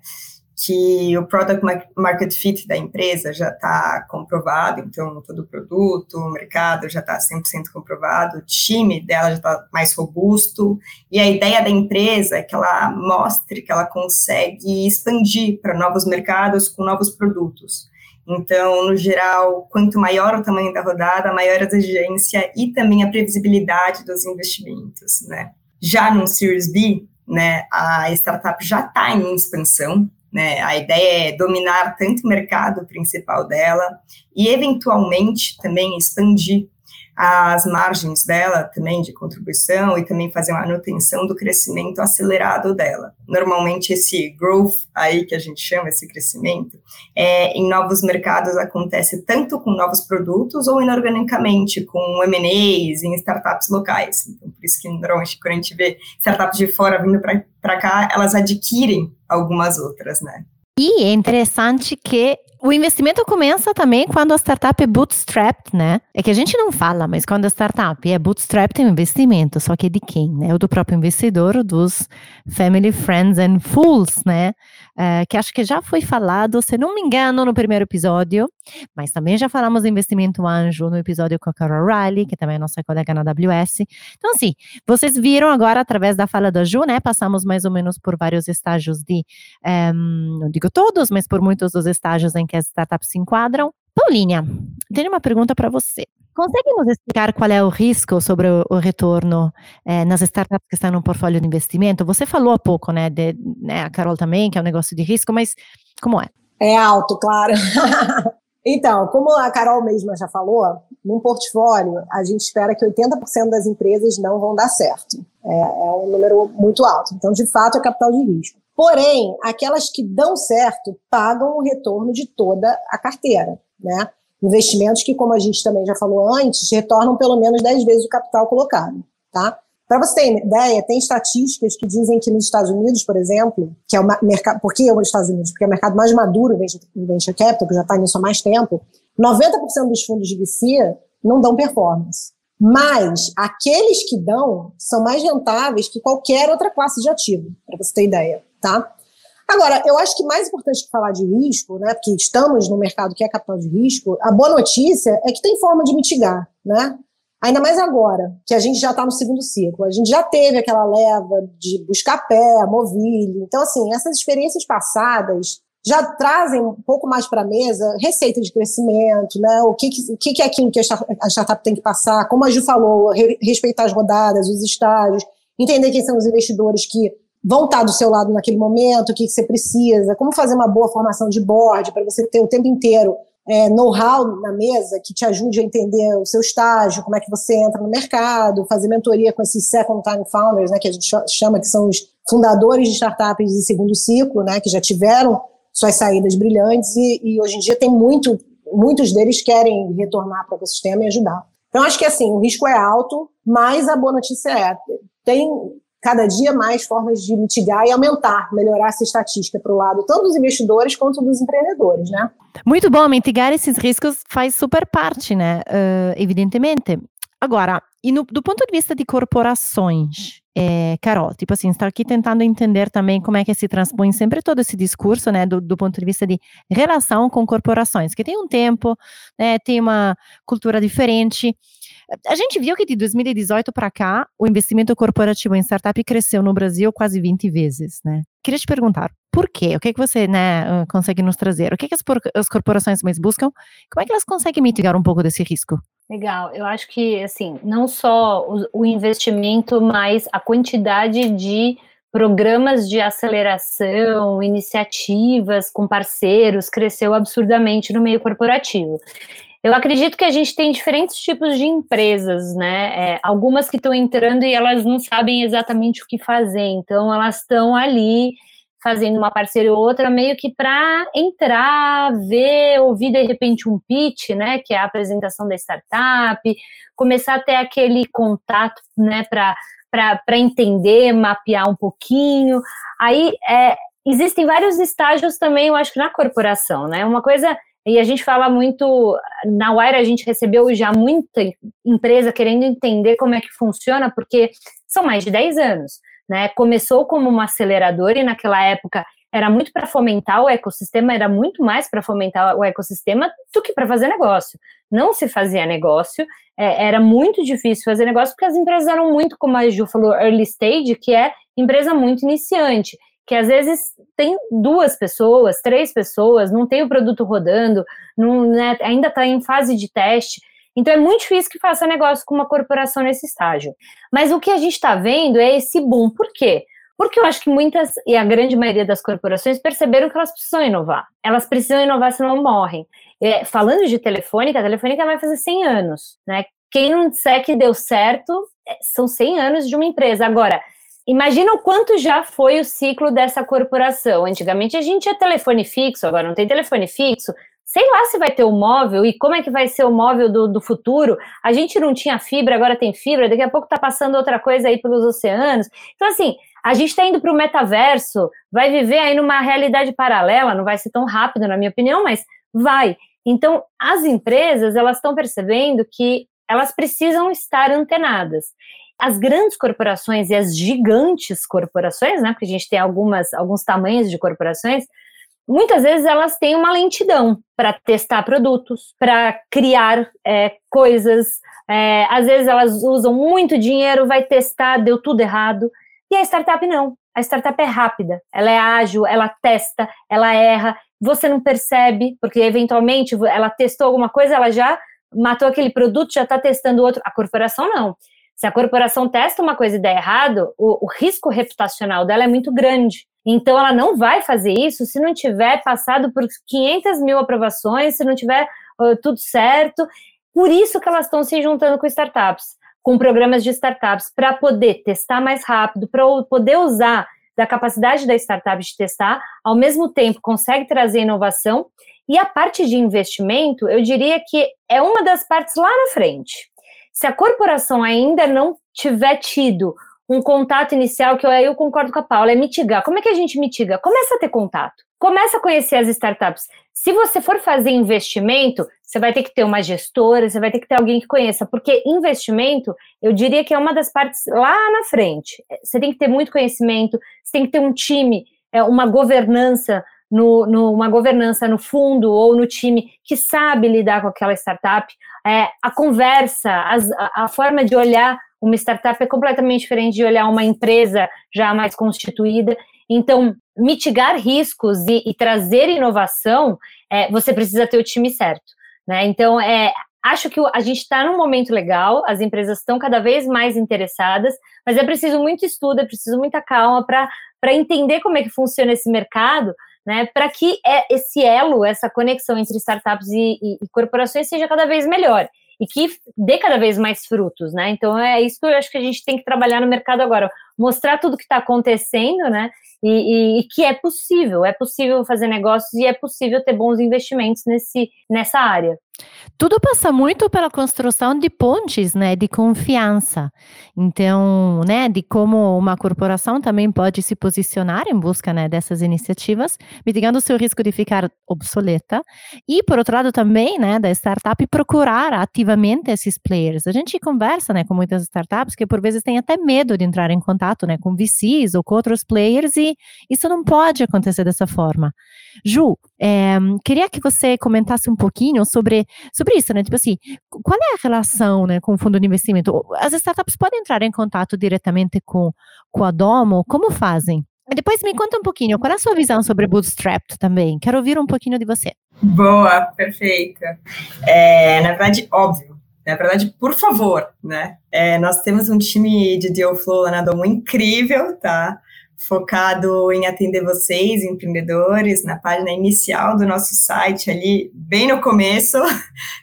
que o product market fit da empresa já está comprovado, então todo o produto, o mercado já está 100% comprovado, o time dela já está mais robusto, e a ideia da empresa é que ela mostre que ela consegue expandir para novos mercados com novos produtos. Então, no geral, quanto maior o tamanho da rodada, maior a exigência e também a previsibilidade dos investimentos, né? Já no Series B, né, a startup já está em expansão, né? A ideia é dominar tanto o mercado principal dela e, eventualmente, também expandir as margens dela também de contribuição e também fazer uma manutenção do crescimento acelerado dela. Normalmente esse growth aí que a gente chama esse crescimento é, em novos mercados acontece tanto com novos produtos ou inorganicamente com M&As em startups locais. Então, por isso que normalmente quando a gente vê startups de fora vindo para cá, elas adquirem algumas outras, né? E é interessante que o investimento começa também quando a startup é bootstrapped, né? É que a gente não fala, mas quando a startup é bootstrapped tem um investimento, só que é de quem, né? O do próprio investidor, dos family, friends and fools, né? Uh, que acho que já foi falado, se não me engano, no primeiro episódio, mas também já falamos de investimento anjo no episódio com a Carol Riley, que também é nossa colega na AWS. Então, assim, vocês viram agora, através da fala da Ju, né? Passamos mais ou menos por vários estágios de, ehm, não digo todos, mas por muitos dos estágios em que as startups se enquadram. Paulinha, tenho uma pergunta para você. Consegue nos explicar qual é o risco sobre o, retorno é, nas startups que estão no portfólio de investimento? Você falou há pouco, né, de, né, a Carol também, que é um negócio de risco, mas como é? É alto, claro. então, como a Carol mesma já falou, num portfólio, a gente espera que 80% das empresas não vão dar certo. É, é um número muito alto. Então, de fato, é capital de risco. Porém, aquelas que dão certo pagam o retorno de toda a carteira, né? Investimentos que, como a gente também já falou antes, retornam pelo menos 10 vezes o capital colocado, tá? Para você ter ideia, tem estatísticas que dizem que nos Estados Unidos, por exemplo, que é o mercado, por que os Estados Unidos? Porque é o mercado mais maduro em venture capital, que já está nisso há mais tempo, 90% dos fundos de VC não dão performance. Mas aqueles que dão são mais rentáveis que qualquer outra classe de ativo, para você ter ideia tá? Agora, eu acho que mais importante que falar de risco, né, porque estamos no mercado que é capital de risco, a boa notícia é que tem forma de mitigar, né? Ainda mais agora, que a gente já está no segundo ciclo. A gente já teve aquela leva de buscar pé, movilho. Então, assim, essas experiências passadas já trazem um pouco mais para a mesa receita de crescimento, né? O que, que, que é aquilo que a startup tem que passar, como a Ju falou, respeitar as rodadas, os estágios, entender quem são os investidores que vão estar do seu lado naquele momento, o que você precisa, como fazer uma boa formação de board para você ter o tempo inteiro é, know-how na mesa que te ajude a entender o seu estágio, como é que você entra no mercado, fazer mentoria com esses second time founders, né, que a gente chama que são os fundadores de startups de segundo ciclo, né, que já tiveram suas saídas brilhantes e, e hoje em dia tem muito, muitos deles querem retornar para o ecossistema e ajudar. Então acho que assim, o risco é alto, mas a boa notícia é, tem cada dia mais formas de mitigar e aumentar, melhorar essa estatística para o lado tanto dos investidores quanto dos empreendedores, né? Muito bom, mitigar esses riscos faz super parte, né? Uh, evidentemente. Agora, no, do ponto de vista de corporações, é, Carol, tipo assim, está aqui tentando entender também como é que se transpõe sempre todo esse discurso, né, do, do, ponto de vista de relação com corporações, que tem um tempo, né, tem uma cultura diferente, a gente viu que de 2018 para cá, o investimento corporativo em startup cresceu no Brasil quase 20 vezes, né? Queria te perguntar, por quê? O que, é que você né, consegue nos trazer? O que, é que as, as corporações mais buscam? Como é que elas conseguem mitigar um pouco desse risco? Legal, eu acho que, assim, não só o, o investimento, mas a quantidade de programas de aceleração, iniciativas com parceiros cresceu absurdamente no meio corporativo. Eu acredito que a gente tem diferentes tipos de empresas, né? É, algumas que estão entrando e elas não sabem exatamente o que fazer, então elas estão ali fazendo uma parceria ou outra meio que para entrar, ver, ouvir de repente um pitch, né? Que é a apresentação da startup, começar a ter aquele contato, né? Para entender, mapear um pouquinho. Aí é, existem vários estágios também, eu acho que na corporação, né? Uma coisa e a gente fala muito, na Wire a gente recebeu já muita empresa querendo entender como é que funciona, porque são mais de 10 anos, né? Começou como uma aceleradora e naquela época era muito para fomentar o ecossistema, era muito mais para fomentar o ecossistema do que para fazer negócio. Não se fazia negócio, é, era muito difícil fazer negócio porque as empresas eram muito, como a Ju falou, early stage, que é empresa muito iniciante que às vezes tem duas pessoas, três pessoas, não tem o produto rodando, não, né, ainda está em fase de teste. Então é muito difícil que faça negócio com uma corporação nesse estágio. Mas o que a gente está vendo é esse boom. Por quê? Porque eu acho que muitas, e a grande maioria das corporações, perceberam que elas precisam inovar. Elas precisam inovar, senão morrem. É, falando de telefônica, a telefônica vai fazer 100 anos, né? Quem não disser que deu certo, é, são 100 anos de uma empresa. Agora, imagina o quanto já foi o ciclo dessa corporação. Antigamente a gente tinha telefone fixo, agora não tem telefone fixo. Sei lá se vai ter o móvel e como é que vai ser o móvel do, do futuro. A gente não tinha fibra, agora tem fibra, daqui a pouco tá passando outra coisa aí pelos oceanos. Então, assim, a gente está indo para o metaverso, vai viver aí numa realidade paralela, não vai ser tão rápido, na minha opinião, mas vai. Então, as empresas, elas estão percebendo que elas precisam estar antenadas. As grandes corporações e as gigantes corporações, né, porque a gente tem algumas, alguns tamanhos de corporações, muitas vezes elas têm uma lentidão para testar produtos, para criar é, coisas. É, às vezes elas usam muito dinheiro, vai testar, deu tudo errado. E a startup não. A startup é rápida, ela é ágil, ela testa, ela erra, você não percebe, porque eventualmente ela testou alguma coisa, ela já matou aquele produto, já está testando outro. A corporação não. Se a corporação testa uma coisa e der errado, o, o, risco reputacional dela é muito grande. Então, ela não vai fazer isso se não tiver passado por 500 mil aprovações, se não tiver uh, tudo certo. Por isso que elas estão se juntando com startups com programas de startups para poder testar mais rápido, para poder usar da capacidade da startup de testar, ao mesmo tempo consegue trazer inovação. E a parte de investimento, eu diria que é uma das partes lá na frente. Se a corporação ainda não tiver tido um contato inicial, que eu, eu concordo com a Paula, é mitigar. Como é que a gente mitiga? Começa a ter contato. Começa a conhecer as startups. Se você for fazer investimento, você vai ter que ter uma gestora, você vai ter que ter alguém que conheça, porque investimento, eu diria que é uma das partes lá na frente. Você tem que ter muito conhecimento, você tem que ter um time, é, uma governança no, no, uma governança no fundo ou no time que sabe lidar com aquela startup. É, a conversa, as, a, a forma de olhar uma startup é completamente diferente de olhar uma empresa já mais constituída. Então, mitigar riscos e, e trazer inovação, é, você precisa ter o time certo. Né? Então, é, acho que a gente está num momento legal, as empresas estão cada vez mais interessadas, mas é preciso muito estudo, é preciso muita calma para entender como é que funciona esse mercado, né, para que é, esse elo, essa conexão entre startups e, e, e, corporações seja cada vez melhor e que dê cada vez mais frutos, né? Então é isso que eu acho que a gente tem que trabalhar no mercado agora, mostrar tudo que está acontecendo, né? E, e, e, que é possível, é possível fazer negócios e é possível ter bons investimentos nesse, nessa área. Tudo passa muito pela construção de pontes, né, de confiança. Então, né, de como uma corporação também pode se posicionar em busca, né, dessas iniciativas, mitigando o seu risco de ficar obsoleta. E, por outro lado, também, né, da startup procurar ativamente esses players. A gente conversa, né, com muitas startups que por vezes têm até medo de entrar em contato, né, com VCs ou com outros players e isso não pode acontecer dessa forma. Ju, é, queria que você comentasse um pouquinho sobre, sobre isso, né? Tipo assim, qual é a relação né, com o fundo de investimento? As startups podem entrar em contato diretamente com, com a Domo? Como fazem? Depois me conta um pouquinho, qual é a sua visão sobre Bootstrap também? Quero ouvir um pouquinho de você. Boa, perfeita. É, na verdade, óbvio. Na verdade, por favor, né? É, nós temos um time de deal flow lá na Domo incrível, tá? focado em atender vocês, empreendedores, na página inicial do nosso site, ali, bem no começo,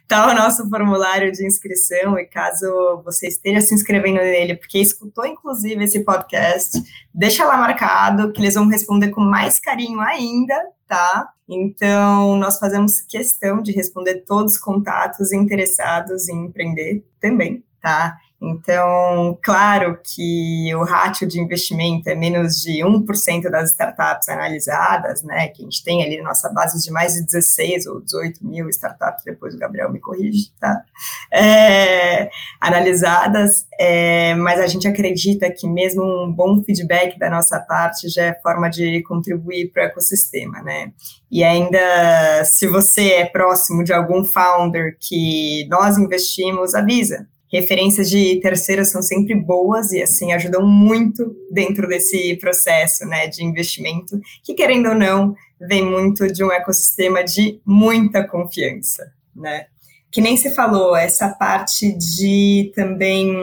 está o nosso formulário de inscrição, e caso você esteja se inscrevendo nele, porque escutou, inclusive, esse podcast, deixa lá marcado, que eles vão responder com mais carinho ainda, tá? Então, nós fazemos questão de responder todos os contatos interessados em empreender também, tá? Então, claro que o ratio de investimento é menos de 1% das startups analisadas, né? Que a gente tem ali nossa base de mais de 16 ou 18 mil startups, depois o Gabriel me corrige, tá? É, analisadas, é, mas a gente acredita que mesmo um bom feedback da nossa parte já é forma de contribuir para o ecossistema, né? E ainda, se você é próximo de algum founder que nós investimos, avisa referências de terceiros são sempre boas e assim ajudam muito dentro desse processo, né, de investimento, que querendo ou não, vem muito de um ecossistema de muita confiança, né? Que nem você falou, essa parte de também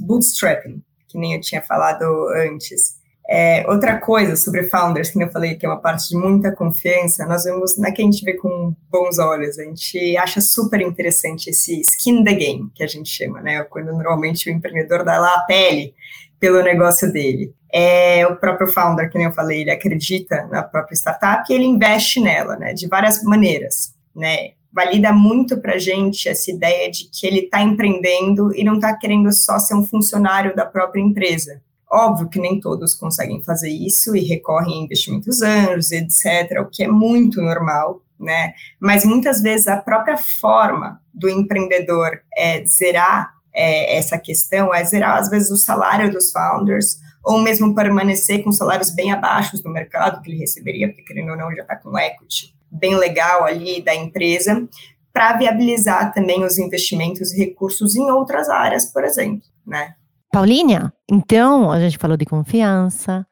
bootstrapping, que nem eu tinha falado antes. É, outra coisa sobre founders, que eu falei que é uma parte de muita confiança, nós vemos, não é que a gente vê com bons olhos, a gente acha super interessante esse skin the game, que a gente chama, né? Quando normalmente o empreendedor dá lá a pele pelo negócio dele. É, o próprio founder, que nem eu falei, ele acredita na própria startup e ele investe nela, né? De várias maneiras, né? valida muito para a gente essa ideia de que ele está empreendendo e não está querendo só ser um funcionário da própria empresa. Óbvio que nem todos conseguem fazer isso e recorrem a investimentos anjos, etc., o que é muito normal, né? Mas muitas vezes a própria forma do empreendedor é zerar é, essa questão, é zerar às vezes o salário dos founders, ou mesmo permanecer com salários bem abaixo do mercado que ele receberia, porque querendo ou não, já está com equity bem legal ali da empresa, para viabilizar também os investimentos e recursos em outras áreas, por exemplo, né? Paulinha, então a gente falou de confiança,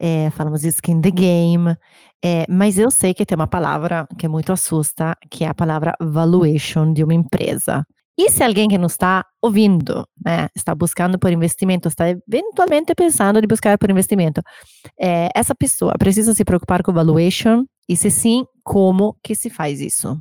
é, falamos de skin the game, é, mas eu sei que tem uma palavra que muito assusta, que é a palavra valuation de uma empresa. E se alguém que não está ouvindo, né, está buscando por investimento, está eventualmente pensando de buscar por investimento, é, essa pessoa precisa se preocupar com valuation e se sim, como que se faz isso?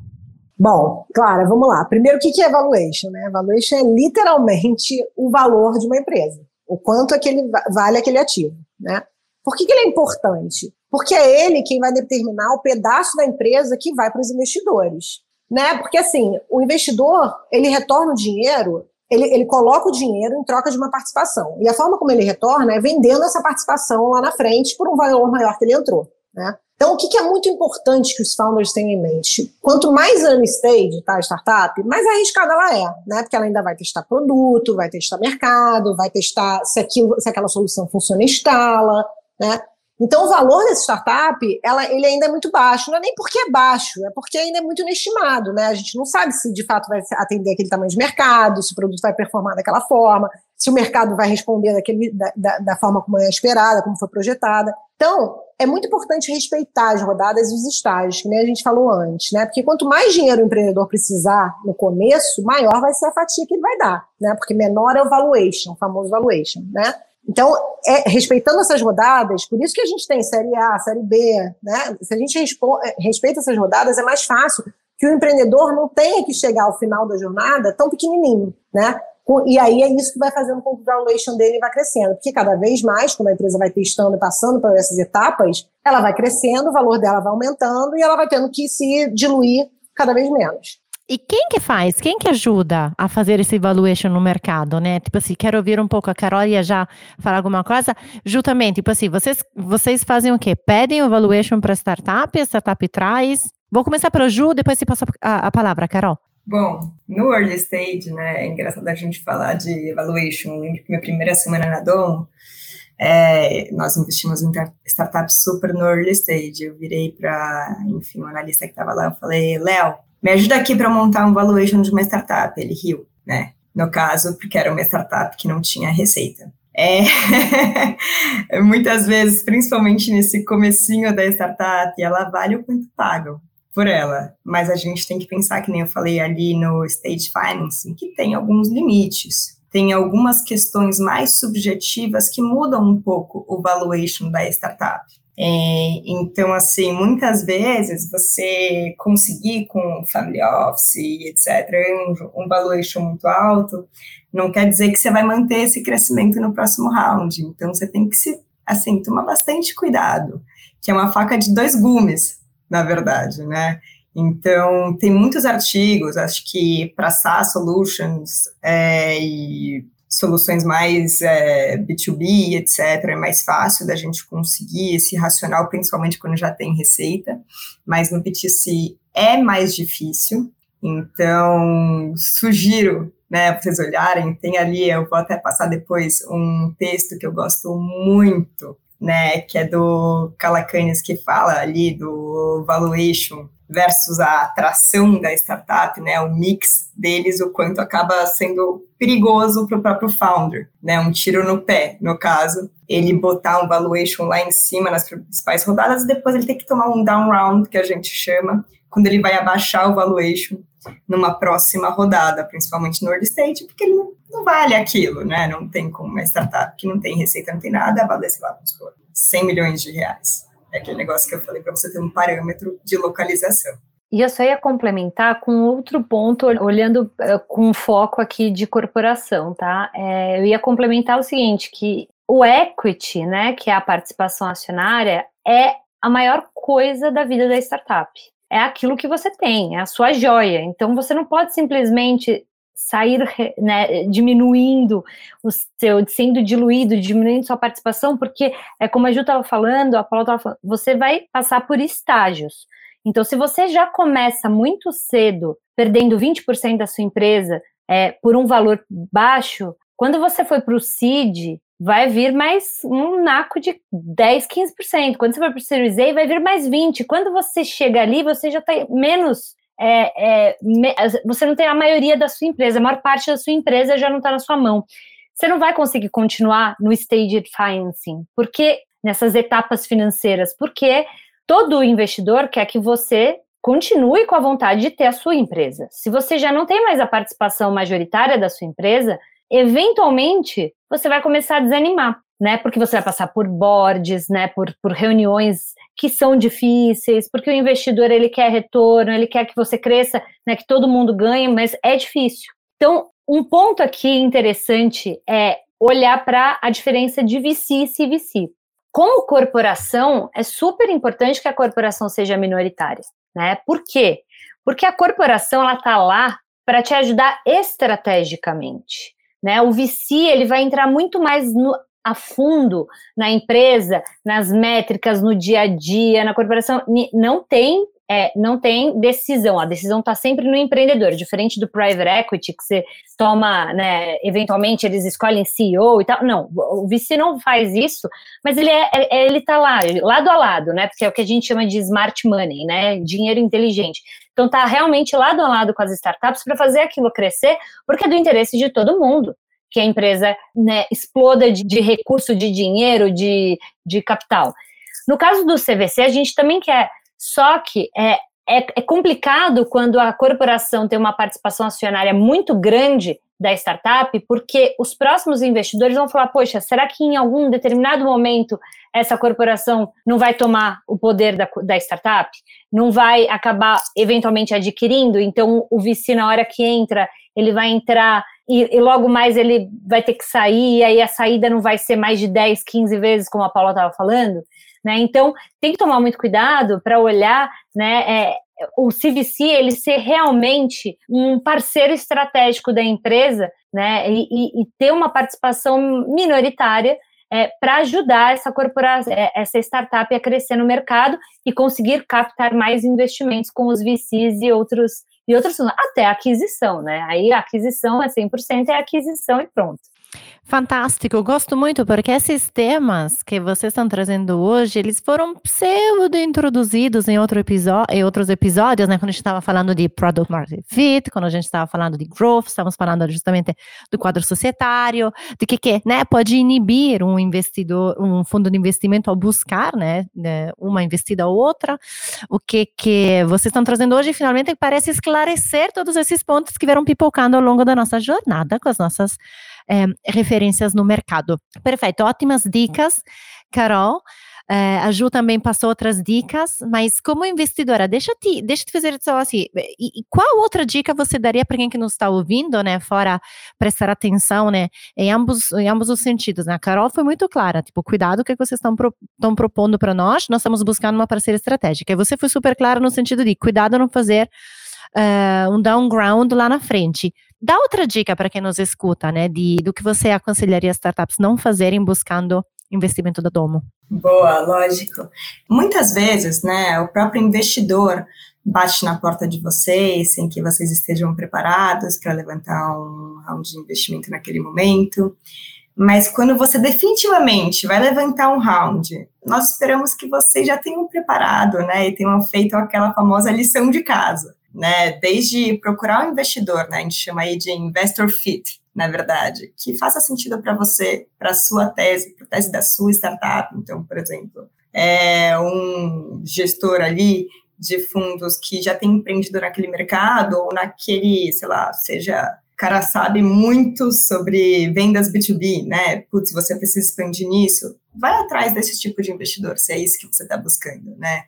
Bom, Clara, vamos lá. Primeiro, o que é valuation? Né? Valuation é literalmente o valor de uma empresa, o quanto aquele, é vale aquele ativo. Né? Por que, que ele é importante? Porque é ele quem vai determinar o pedaço da empresa que vai para os investidores. Né? Porque assim, o investidor, ele retorna o dinheiro, ele, ele coloca o dinheiro em troca de uma participação. E a forma como ele retorna é vendendo essa participação lá na frente por um valor maior que ele entrou. Né? Então, o que é muito importante que os founders tenham em mente? Quanto mais early stage tá, a startup, mais arriscada ela é, né? Porque ela ainda vai testar produto, vai testar mercado, vai testar se, aquilo, se aquela solução funciona em escala, né? Então, o valor dessa startup, ela, ele ainda é muito baixo. Não é nem porque é baixo, é porque ainda é muito inestimado, né? A gente não sabe se de fato vai atender aquele tamanho de mercado, se o produto vai performar daquela forma, se o mercado vai responder daquele, da, da, da forma como é esperada, como foi projetada. Então, é muito importante respeitar as rodadas e os estágios, que nem a gente falou antes, né? Porque quanto mais dinheiro o empreendedor precisar no começo, maior vai ser a fatia que ele vai dar, né? Porque menor é o valuation, o famoso valuation, né? Então, é, respeitando essas rodadas, por isso que a gente tem série A, série B, né? Se a gente é, respeita essas rodadas, é mais fácil que o empreendedor não tenha que chegar ao final da jornada tão pequenininho, né? E aí é isso que vai fazendo com que o valuation dele vá crescendo, porque cada vez mais, como a empresa vai testando e passando por essas etapas, ela vai crescendo, o valor dela vai aumentando e ela vai tendo que se diluir cada vez menos. E quem que faz? Quem que ajuda a fazer esse valuation no mercado, né? Tipo assim, quero ouvir um pouco a Carol ia já falar alguma coisa. Justamente, tipo assim, vocês, vocês fazem o quê? Pedem o valuation para startup, a startup traz. Vou começar pelo Ju, depois você passa a, a palavra, Carol. Bom, no early stage, né, é engraçado a gente falar de evaluation. Lembro que minha primeira semana na Dom, é, nós investimos em startups super no early stage. Eu virei para, enfim, o analista que estava lá, eu falei, Léo, me ajuda aqui para montar um valuation de uma startup. Ele riu, né? No caso, porque era uma startup que não tinha receita. É, muitas vezes, principalmente nesse comecinho da startup, ela vale o quanto pagam por ela. Mas a gente tem que pensar, que nem eu falei ali no stage financing, que tem alguns limites. Tem algumas questões mais subjetivas que mudam um pouco o valuation da startup. É, então, assim, muitas vezes você conseguir com family office, etc., um, um valuation muito alto, não quer dizer que você vai manter esse crescimento no próximo round. Então, você tem que se, assim, tomar bastante cuidado, que é uma faca de dois gumes, na verdade, né? Então, tem muitos artigos, acho que para SaaS Solutions é, e soluções mais é, B2B, etc., é mais fácil da gente conseguir esse racional, principalmente quando já tem receita, mas no B2C é mais difícil, então sugiro né, vocês olharem, tem ali, eu vou até passar depois um texto que eu gosto muito, né, que é do Calacanes, que fala ali do valuation versus a atração da startup, né, o mix deles, o quanto acaba sendo perigoso para o próprio founder, né, um tiro no pé, no caso, ele botar um valuation lá em cima nas principais rodadas e depois ele tem que tomar um down round, que a gente chama, quando ele vai abaixar o valuation numa próxima rodada, principalmente no early stage, porque ele não, vale aquilo, né, não tem como uma startup que não tem receita, não tem nada, vale, sei lá, vamos supor, 100 milhões de reais. É aquele negócio que eu falei para você ter um parâmetro de localização. E eu só ia complementar com outro ponto, olhando uh, com foco aqui de corporação, tá? É, eu ia complementar o seguinte, que o equity, né, que é a participação acionária, é a maior coisa da vida da startup. É aquilo que você tem, é a sua joia. Então você não pode simplesmente sair né, diminuindo o seu, sendo diluído, diminuindo sua participação, porque é como a Ju estava falando, a Paula estava falando, você vai passar por estágios. Então, se você já começa muito cedo, perdendo 20% da sua empresa é, por um valor baixo, quando você for para o CID, vai vir mais um naco de 10, 15%. Quando você for para o Series A, vai vir mais 20%. Quando você chega ali, você já está menos é, é, você não tem a maioria da sua empresa, a maior parte da sua empresa já não está na sua mão. Você não vai conseguir continuar no staged financing, porque nessas etapas financeiras, porque todo investidor quer que você continue com a vontade de ter a sua empresa. Se você já não tem mais a participação majoritária da sua empresa, eventualmente você vai começar a desanimar né? Porque você vai passar por boards, né? Por, por reuniões que são difíceis, porque o investidor ele quer retorno, ele quer que você cresça, né? Que todo mundo ganhe, mas é difícil. Então, um ponto aqui interessante é olhar para a diferença de VC e CVC. Como corporação, é super importante que a corporação seja minoritária, né? Por quê? Porque a corporação ela está lá para te ajudar estrategicamente. Né, o VC ele vai entrar muito mais no, a fundo na empresa, nas métricas, no dia a dia, na corporação, não tem é, não tem decisão, a decisão está sempre no empreendedor, diferente do private equity, que você toma, né, eventualmente eles escolhem CEO e tal, não, o VC não faz isso, mas ele é, é, ele está lá, lado a lado, né, porque é o que a gente chama de smart money, né, dinheiro inteligente, então está realmente lado a lado com as startups para fazer aquilo crescer, porque é do interesse de todo mundo, que a empresa né, exploda de, de, recurso, de dinheiro, de, de capital. No caso do CVC, a gente também quer, só que é, é, é complicado quando a corporação tem uma participação acionária muito grande da startup, porque os próximos investidores vão falar: poxa, será que em algum determinado momento essa corporação não vai tomar o poder da, da startup? Não vai acabar eventualmente adquirindo? Então, o VC, na hora que entra, ele vai entrar e, e, logo mais ele vai ter que sair, e aí a saída não vai ser mais de 10, 15 vezes, como a Paula estava falando. Né? Então, tem que tomar muito cuidado para olhar né, é, o CVC ele ser realmente um parceiro estratégico da empresa né, e, e ter uma participação minoritária é, para ajudar essa corporação, é, essa startup a crescer no mercado e conseguir captar mais investimentos com os VCs e outros e outros até a aquisição, né? Aí a aquisição é 100% é aquisição e pronto. Fantástico, gosto muito porque esses temas que vocês estão trazendo hoje, eles foram pseudo-introduzidos em, outro em outros episódios, né? Quando a gente estava falando de Product Market Fit, quando a gente estava falando de Growth, estamos falando justamente do quadro societário, de que, que né, pode inibir um investidor, um fundo de investimento ao buscar né, né uma investida ou outra. O que, que vocês estão trazendo hoje, finalmente, parece esclarecer todos esses pontos que vieram pipocando ao longo da nossa jornada com as nossas é, referências no mercado. Perfeito, ótimas dicas, Carol. É, a Ju também passou outras dicas, mas como investidora, deixa te, deixa te fazer só assim, e, e qual outra dica você daria para quem que nos está ouvindo, né, fora prestar atenção, né, em ambos, em ambos os sentidos, né, a Carol foi muito clara, tipo, cuidado que vocês estão pro, propondo para nós, nós estamos buscando uma parceria estratégica, e você foi super clara no sentido de cuidado não fazer uh, um downground lá na frente, Dá outra dica para quem nos escuta, né, de, do que você aconselharia startups não fazerem buscando investimento da Domo. Boa, lógico. Muitas vezes, né, o próprio investidor bate na porta de vocês sem que vocês estejam preparados para levantar um round de investimento naquele momento. Mas quando você definitivamente vai levantar um round, nós esperamos que vocês já tenham preparado, né, e tenham feito aquela famosa lição de casa né? Desde procurar um investidor, né? A gente chama aí de investor fit, na verdade, que faça sentido para você, para sua tese, para a tese da sua startup. Então, por exemplo, é um gestor ali de fundos que já tem empreendido naquele mercado ou naquele, sei lá, seja cara sabe muito sobre vendas B2B, né? Putz, você precisa expandir nisso. Vai atrás desse tipo de investidor, se é isso que você está buscando, né?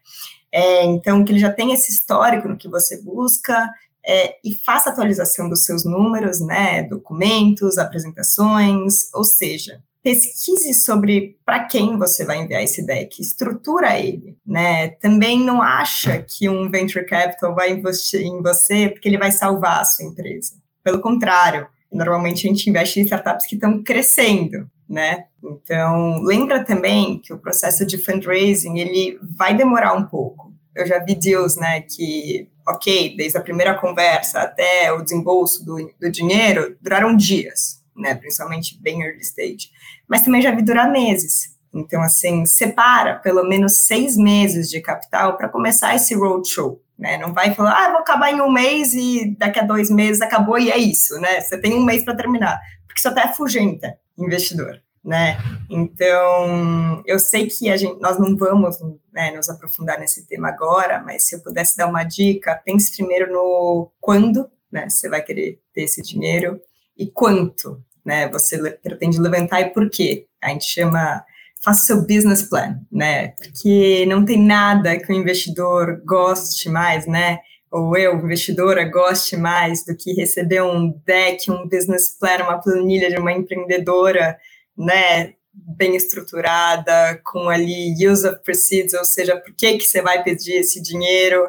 É, então, que ele já tem esse histórico no que você busca é, e faça atualização dos seus números, né? Documentos, apresentações, ou seja, pesquise sobre para quem você vai enviar esse deck, estrutura ele, né? Também não acha que um venture capital vai investir em você porque ele vai salvar a sua empresa. Pelo contrário, normalmente a gente investe em startups que estão crescendo, né? Então, lembra também que o processo de fundraising, ele vai demorar um pouco. Eu já vi deals, né, que, ok, desde a primeira conversa até o desembolso do, do dinheiro, duraram dias, né, principalmente bem early stage. Mas também já vi durar meses. Então, assim, separa pelo menos seis meses de capital para começar esse roadshow, né? Não vai falar, ah, vou acabar em um mês e daqui a dois meses acabou e é isso, né? Você tem um mês para terminar, porque isso até afugenta investidor, né? Então, eu sei que a gente, nós não vamos né, nos aprofundar nesse tema agora, mas se eu pudesse dar uma dica, pense primeiro no quando, né? Você vai querer ter esse dinheiro e quanto, né? Você pretende levantar e por quê? A gente chama faça seu business plan, né? Porque não tem nada que o investidor goste mais, né? Ou eu, investidora, goste mais do que receber um deck, um business plan, uma planilha de uma empreendedora, né? Bem estruturada, com ali use of proceeds, ou seja, por que, que você vai pedir esse dinheiro?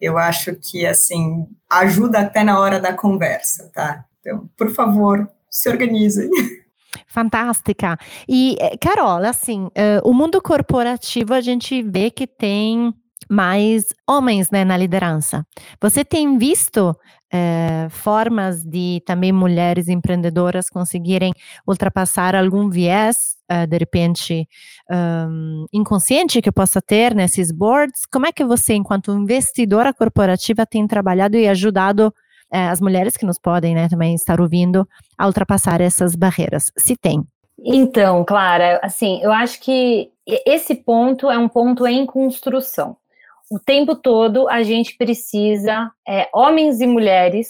Eu acho que, assim, ajuda até na hora da conversa, tá? Então, por favor, se organizem. Fantástica. E, eh, Carol, assim, uh, o mundo corporativo a gente vê que tem mais homens né, na liderança. Você tem visto uh, formas de também mulheres empreendedoras conseguirem ultrapassar algum viés, de repente, um, inconsciente que possa ter nesses boards? Como é que você, enquanto investidora corporativa, tem trabalhado e ajudado é, as mulheres que nos podem né, também estar ouvindo a ultrapassar essas barreiras, se tem. Então, Clara, assim, eu acho que esse ponto é um ponto em construção. O tempo todo a gente precisa, é, homens e mulheres,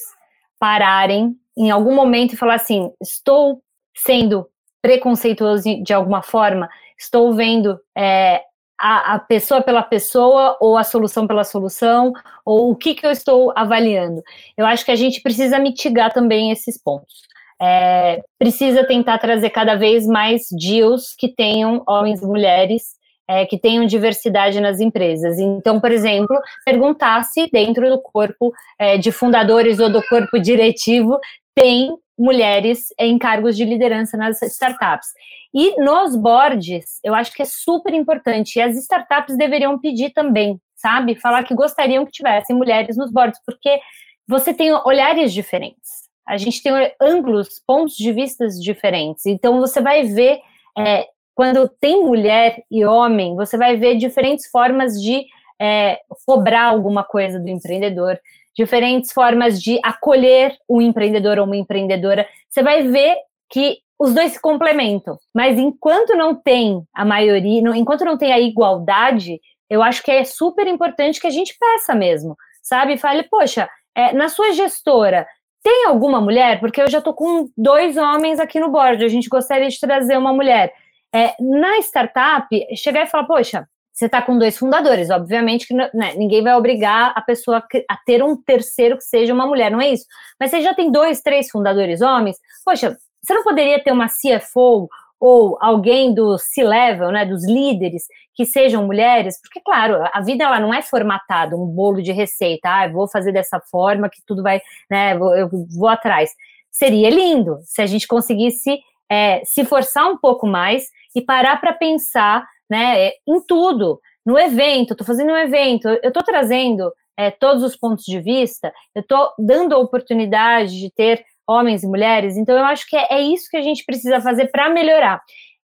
pararem em algum momento e falar assim: estou sendo preconceituoso de alguma forma, estou vendo é, a, a, pessoa pela pessoa ou a solução pela solução ou o que, que eu estou avaliando. Eu acho que a gente precisa mitigar também esses pontos. É, precisa tentar trazer cada vez mais deals que tenham homens e mulheres, é, que tenham diversidade nas empresas. Então, por exemplo, perguntar se dentro do corpo é, de fundadores ou do corpo diretivo tem mulheres em cargos de liderança nas startups. E nos boards, eu acho que é super importante. E as startups deveriam pedir também, sabe? Falar que gostariam que tivessem mulheres nos boards, porque você tem olhares diferentes. A gente tem ângulos, pontos de vistas diferentes. Então, você vai ver, é, quando tem mulher e homem, você vai ver diferentes formas de é, cobrar alguma coisa do empreendedor, diferentes formas de acolher um empreendedor ou uma empreendedora. Você vai ver que os dois se complementam. Mas enquanto não tem a maioria, enquanto não tem a igualdade, eu acho que é super importante que a gente peça mesmo, sabe? Fale, poxa, é, na sua gestora, tem alguma mulher? Porque eu já tô com dois homens aqui no board, a gente gostaria de trazer uma mulher. É, na startup, chegar e falar, poxa, você está com dois fundadores, obviamente que né, ninguém vai obrigar a pessoa a ter um terceiro que seja uma mulher, não é isso? Mas você já tem dois, três fundadores homens, poxa, você não poderia ter uma CFO ou alguém do C-level, né, dos líderes, que sejam mulheres? Porque, claro, a vida ela não é formatada, um bolo de receita, ah, vou fazer dessa forma que tudo vai, né, eu vou atrás. Seria lindo se a gente conseguisse é, se forçar um pouco mais e parar para pensar né, em tudo. No evento, estou fazendo um evento, eu estou trazendo é, todos os pontos de vista, eu estou dando a oportunidade de ter homens e mulheres. Então, eu acho que é, é isso que a gente precisa fazer para melhorar.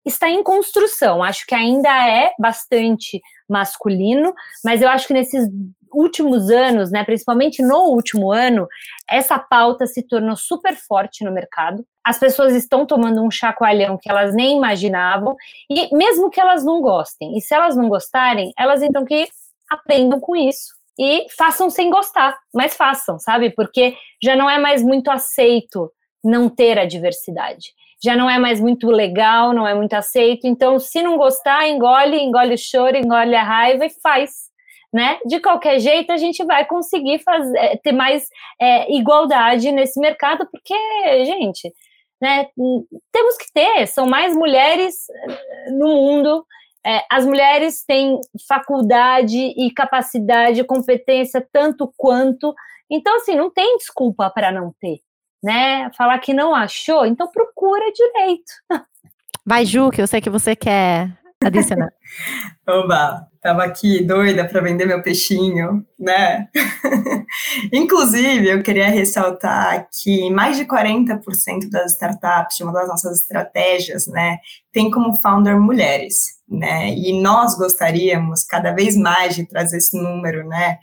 Está em construção, acho que ainda é bastante masculino, mas eu acho que nesses últimos anos, né, principalmente no último ano, essa pauta se tornou super forte no mercado. As pessoas estão tomando um chacoalhão que elas nem imaginavam, e mesmo que elas não gostem, e se elas não gostarem, elas então que aprendam com isso e façam sem gostar, mas façam, sabe? Porque já não é mais muito aceito não ter a diversidade. Já não é mais muito legal, não é muito aceito. Então, se não gostar, engole, engole o choro, engole a raiva e faz. Né? De qualquer jeito, a gente vai conseguir fazer, é, ter mais é, igualdade nesse mercado, porque, gente, né, temos que ter, são mais mulheres eh, no mundo, é, as mulheres têm faculdade e capacidade, competência tanto quanto, então, assim, não tem desculpa para não ter né? Falar que não achou, então procura direito. Vai, Ju, que eu sei que você quer adicionar. Oba, tava aqui doida para vender meu peixinho, né? Inclusive, eu queria ressaltar que mais de 40% das startups, uma das nossas estratégias, né, tem como founder mulheres, né? E nós gostaríamos cada vez mais de trazer esse número, né,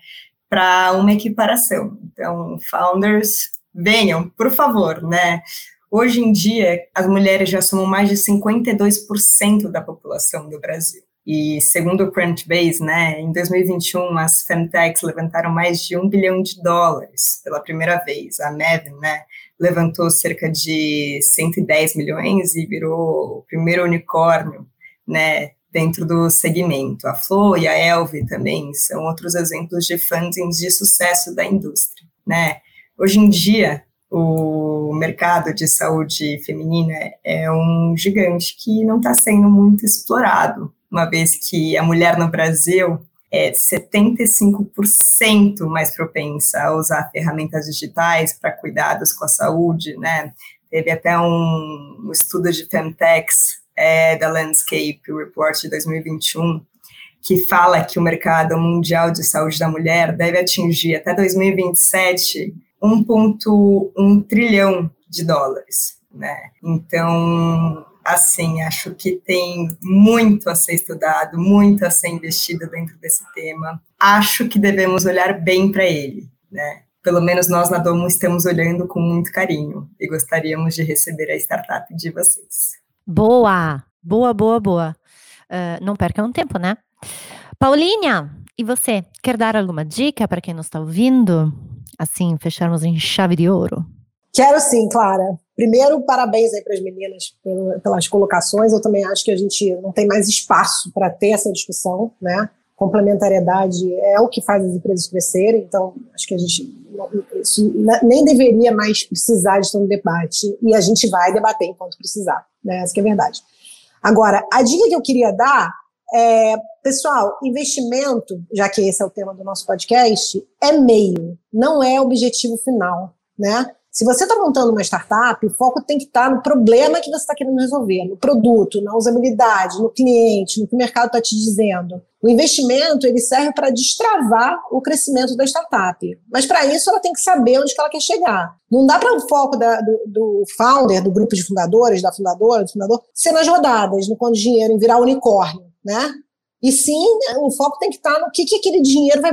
para uma equiparação. Então, founders venham, por favor, né? Hoje em dia, as mulheres já somam mais de 52% da população do Brasil. E segundo o Crunchbase, né, em 2021 as femtechs levantaram mais de um bilhão de dólares pela primeira vez. A Maven, né, levantou cerca de 110 milhões e virou o primeiro unicórnio, né, dentro do segmento. A Flo e a Elve também são outros exemplos de fundings de sucesso da indústria, né. Hoje em dia, o mercado de saúde feminina é um gigante que não está sendo muito explorado, uma vez que a mulher no Brasil é 75% mais propensa a usar ferramentas digitais para cuidados com a saúde, né? Teve até um, estudo de Femtex é, da Landscape Report de 2021 que fala que o mercado mundial de saúde da mulher deve atingir até 2027 1,1 trilhão de dólares, né? Então, assim, acho que tem muito a ser estudado, muito a ser investido dentro desse tema. Acho que devemos olhar bem para ele, né? Pelo menos nós na Domo estamos olhando com muito carinho e gostaríamos de receber a startup de vocês. Boa, boa, boa, boa. Uh, não percam tempo, né? Paulinha, e você, quer dar alguma dica para quem nos está ouvindo? Assim, fecharmos em chave de ouro? Quero sim, Clara. Primeiro, parabéns aí para as meninas pelas colocações. Eu também acho que a gente não tem mais espaço para ter essa discussão, né? Complementariedade é o que faz as empresas crescerem, então acho que a gente isso nem deveria mais precisar de um debate e a gente vai debater enquanto precisar, né? Essa é a verdade. Agora, a dica que eu queria dar é, pessoal, investimento, já que esse é o tema do nosso podcast, é meio, não é objetivo final, né? Se você está montando uma startup, o foco tem que estar tá no problema que você está querendo resolver, no produto, na usabilidade, no cliente, no que o mercado está te dizendo. O investimento ele serve para destravar o crescimento da startup. Mas para isso ela tem que saber onde que ela quer chegar. Não dá para o foco da, do, do, founder, do grupo de fundadores, da fundadora, do fundador, ser nas rodadas, no quanto dinheiro, em virar unicórnio né? E sim, o foco tem que estar no que, que aquele dinheiro vai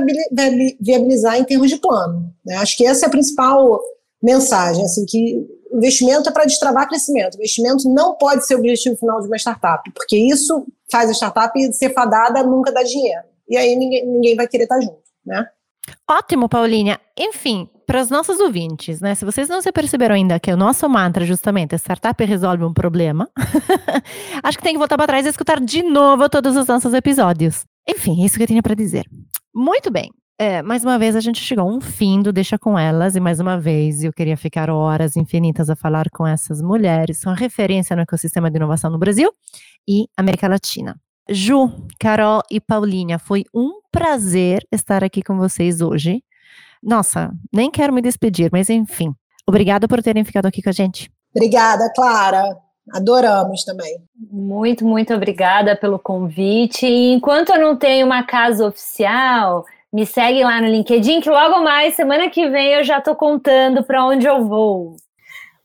viabilizar em termos de plano. Né? Acho que essa é a principal mensagem, assim, que investimento é para destravar crescimento. Investimento não pode ser o objetivo final de uma startup, porque isso faz a startup ser fadada nunca dar dinheiro. E aí ninguém, ninguém vai querer estar junto, né? Ótimo, Paulinha. Enfim, para os nossos ouvintes, né? Se vocês não se perceberam ainda que o nosso mantra justamente é startup resolve um problema, acho que tem que voltar para trás e escutar de novo todos os nossos episódios. Enfim, é isso que eu tinha para dizer. Muito bem. É, mais uma vez a gente chegou a um fim do Deixa com Elas, e mais uma vez eu queria ficar horas infinitas a falar com essas mulheres, são referência no ecossistema de inovação no Brasil e América Latina. Ju, Carol e Paulinha, foi um prazer estar aqui com vocês hoje. Nossa, nem quero me despedir, mas enfim. Obrigada por terem ficado aqui com a gente. Obrigada, Clara. Adoramos também. Muito, muito obrigada pelo convite. E enquanto eu não tenho uma casa oficial, me segue lá no LinkedIn, que logo mais, semana que vem, eu já estou contando para onde eu vou.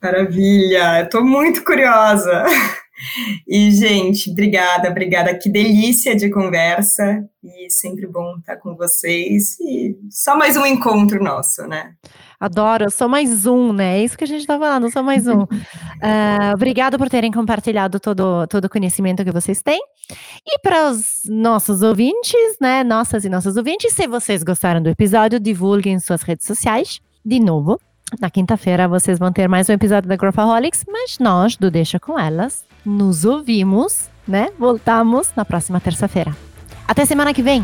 Maravilha, estou muito curiosa. E, gente, obrigada, obrigada. Que delícia de conversa. E sempre bom estar com vocês. E só mais um encontro nosso, né? Adoro, só mais um, né? É isso que a gente está falando, só mais um. uh, obrigada por terem compartilhado todo, todo o conhecimento que vocês têm. E para os nossos ouvintes, né? Nossas e nossos ouvintes, se vocês gostaram do episódio, divulguem em suas redes sociais. De novo, Na quinta-feira vocês vão ter mais um episódio da Growthaholics, mas nós, do Deixa Com Elas, nos ouvimos, né? Voltamos na próxima terça-feira. Até semana que vem!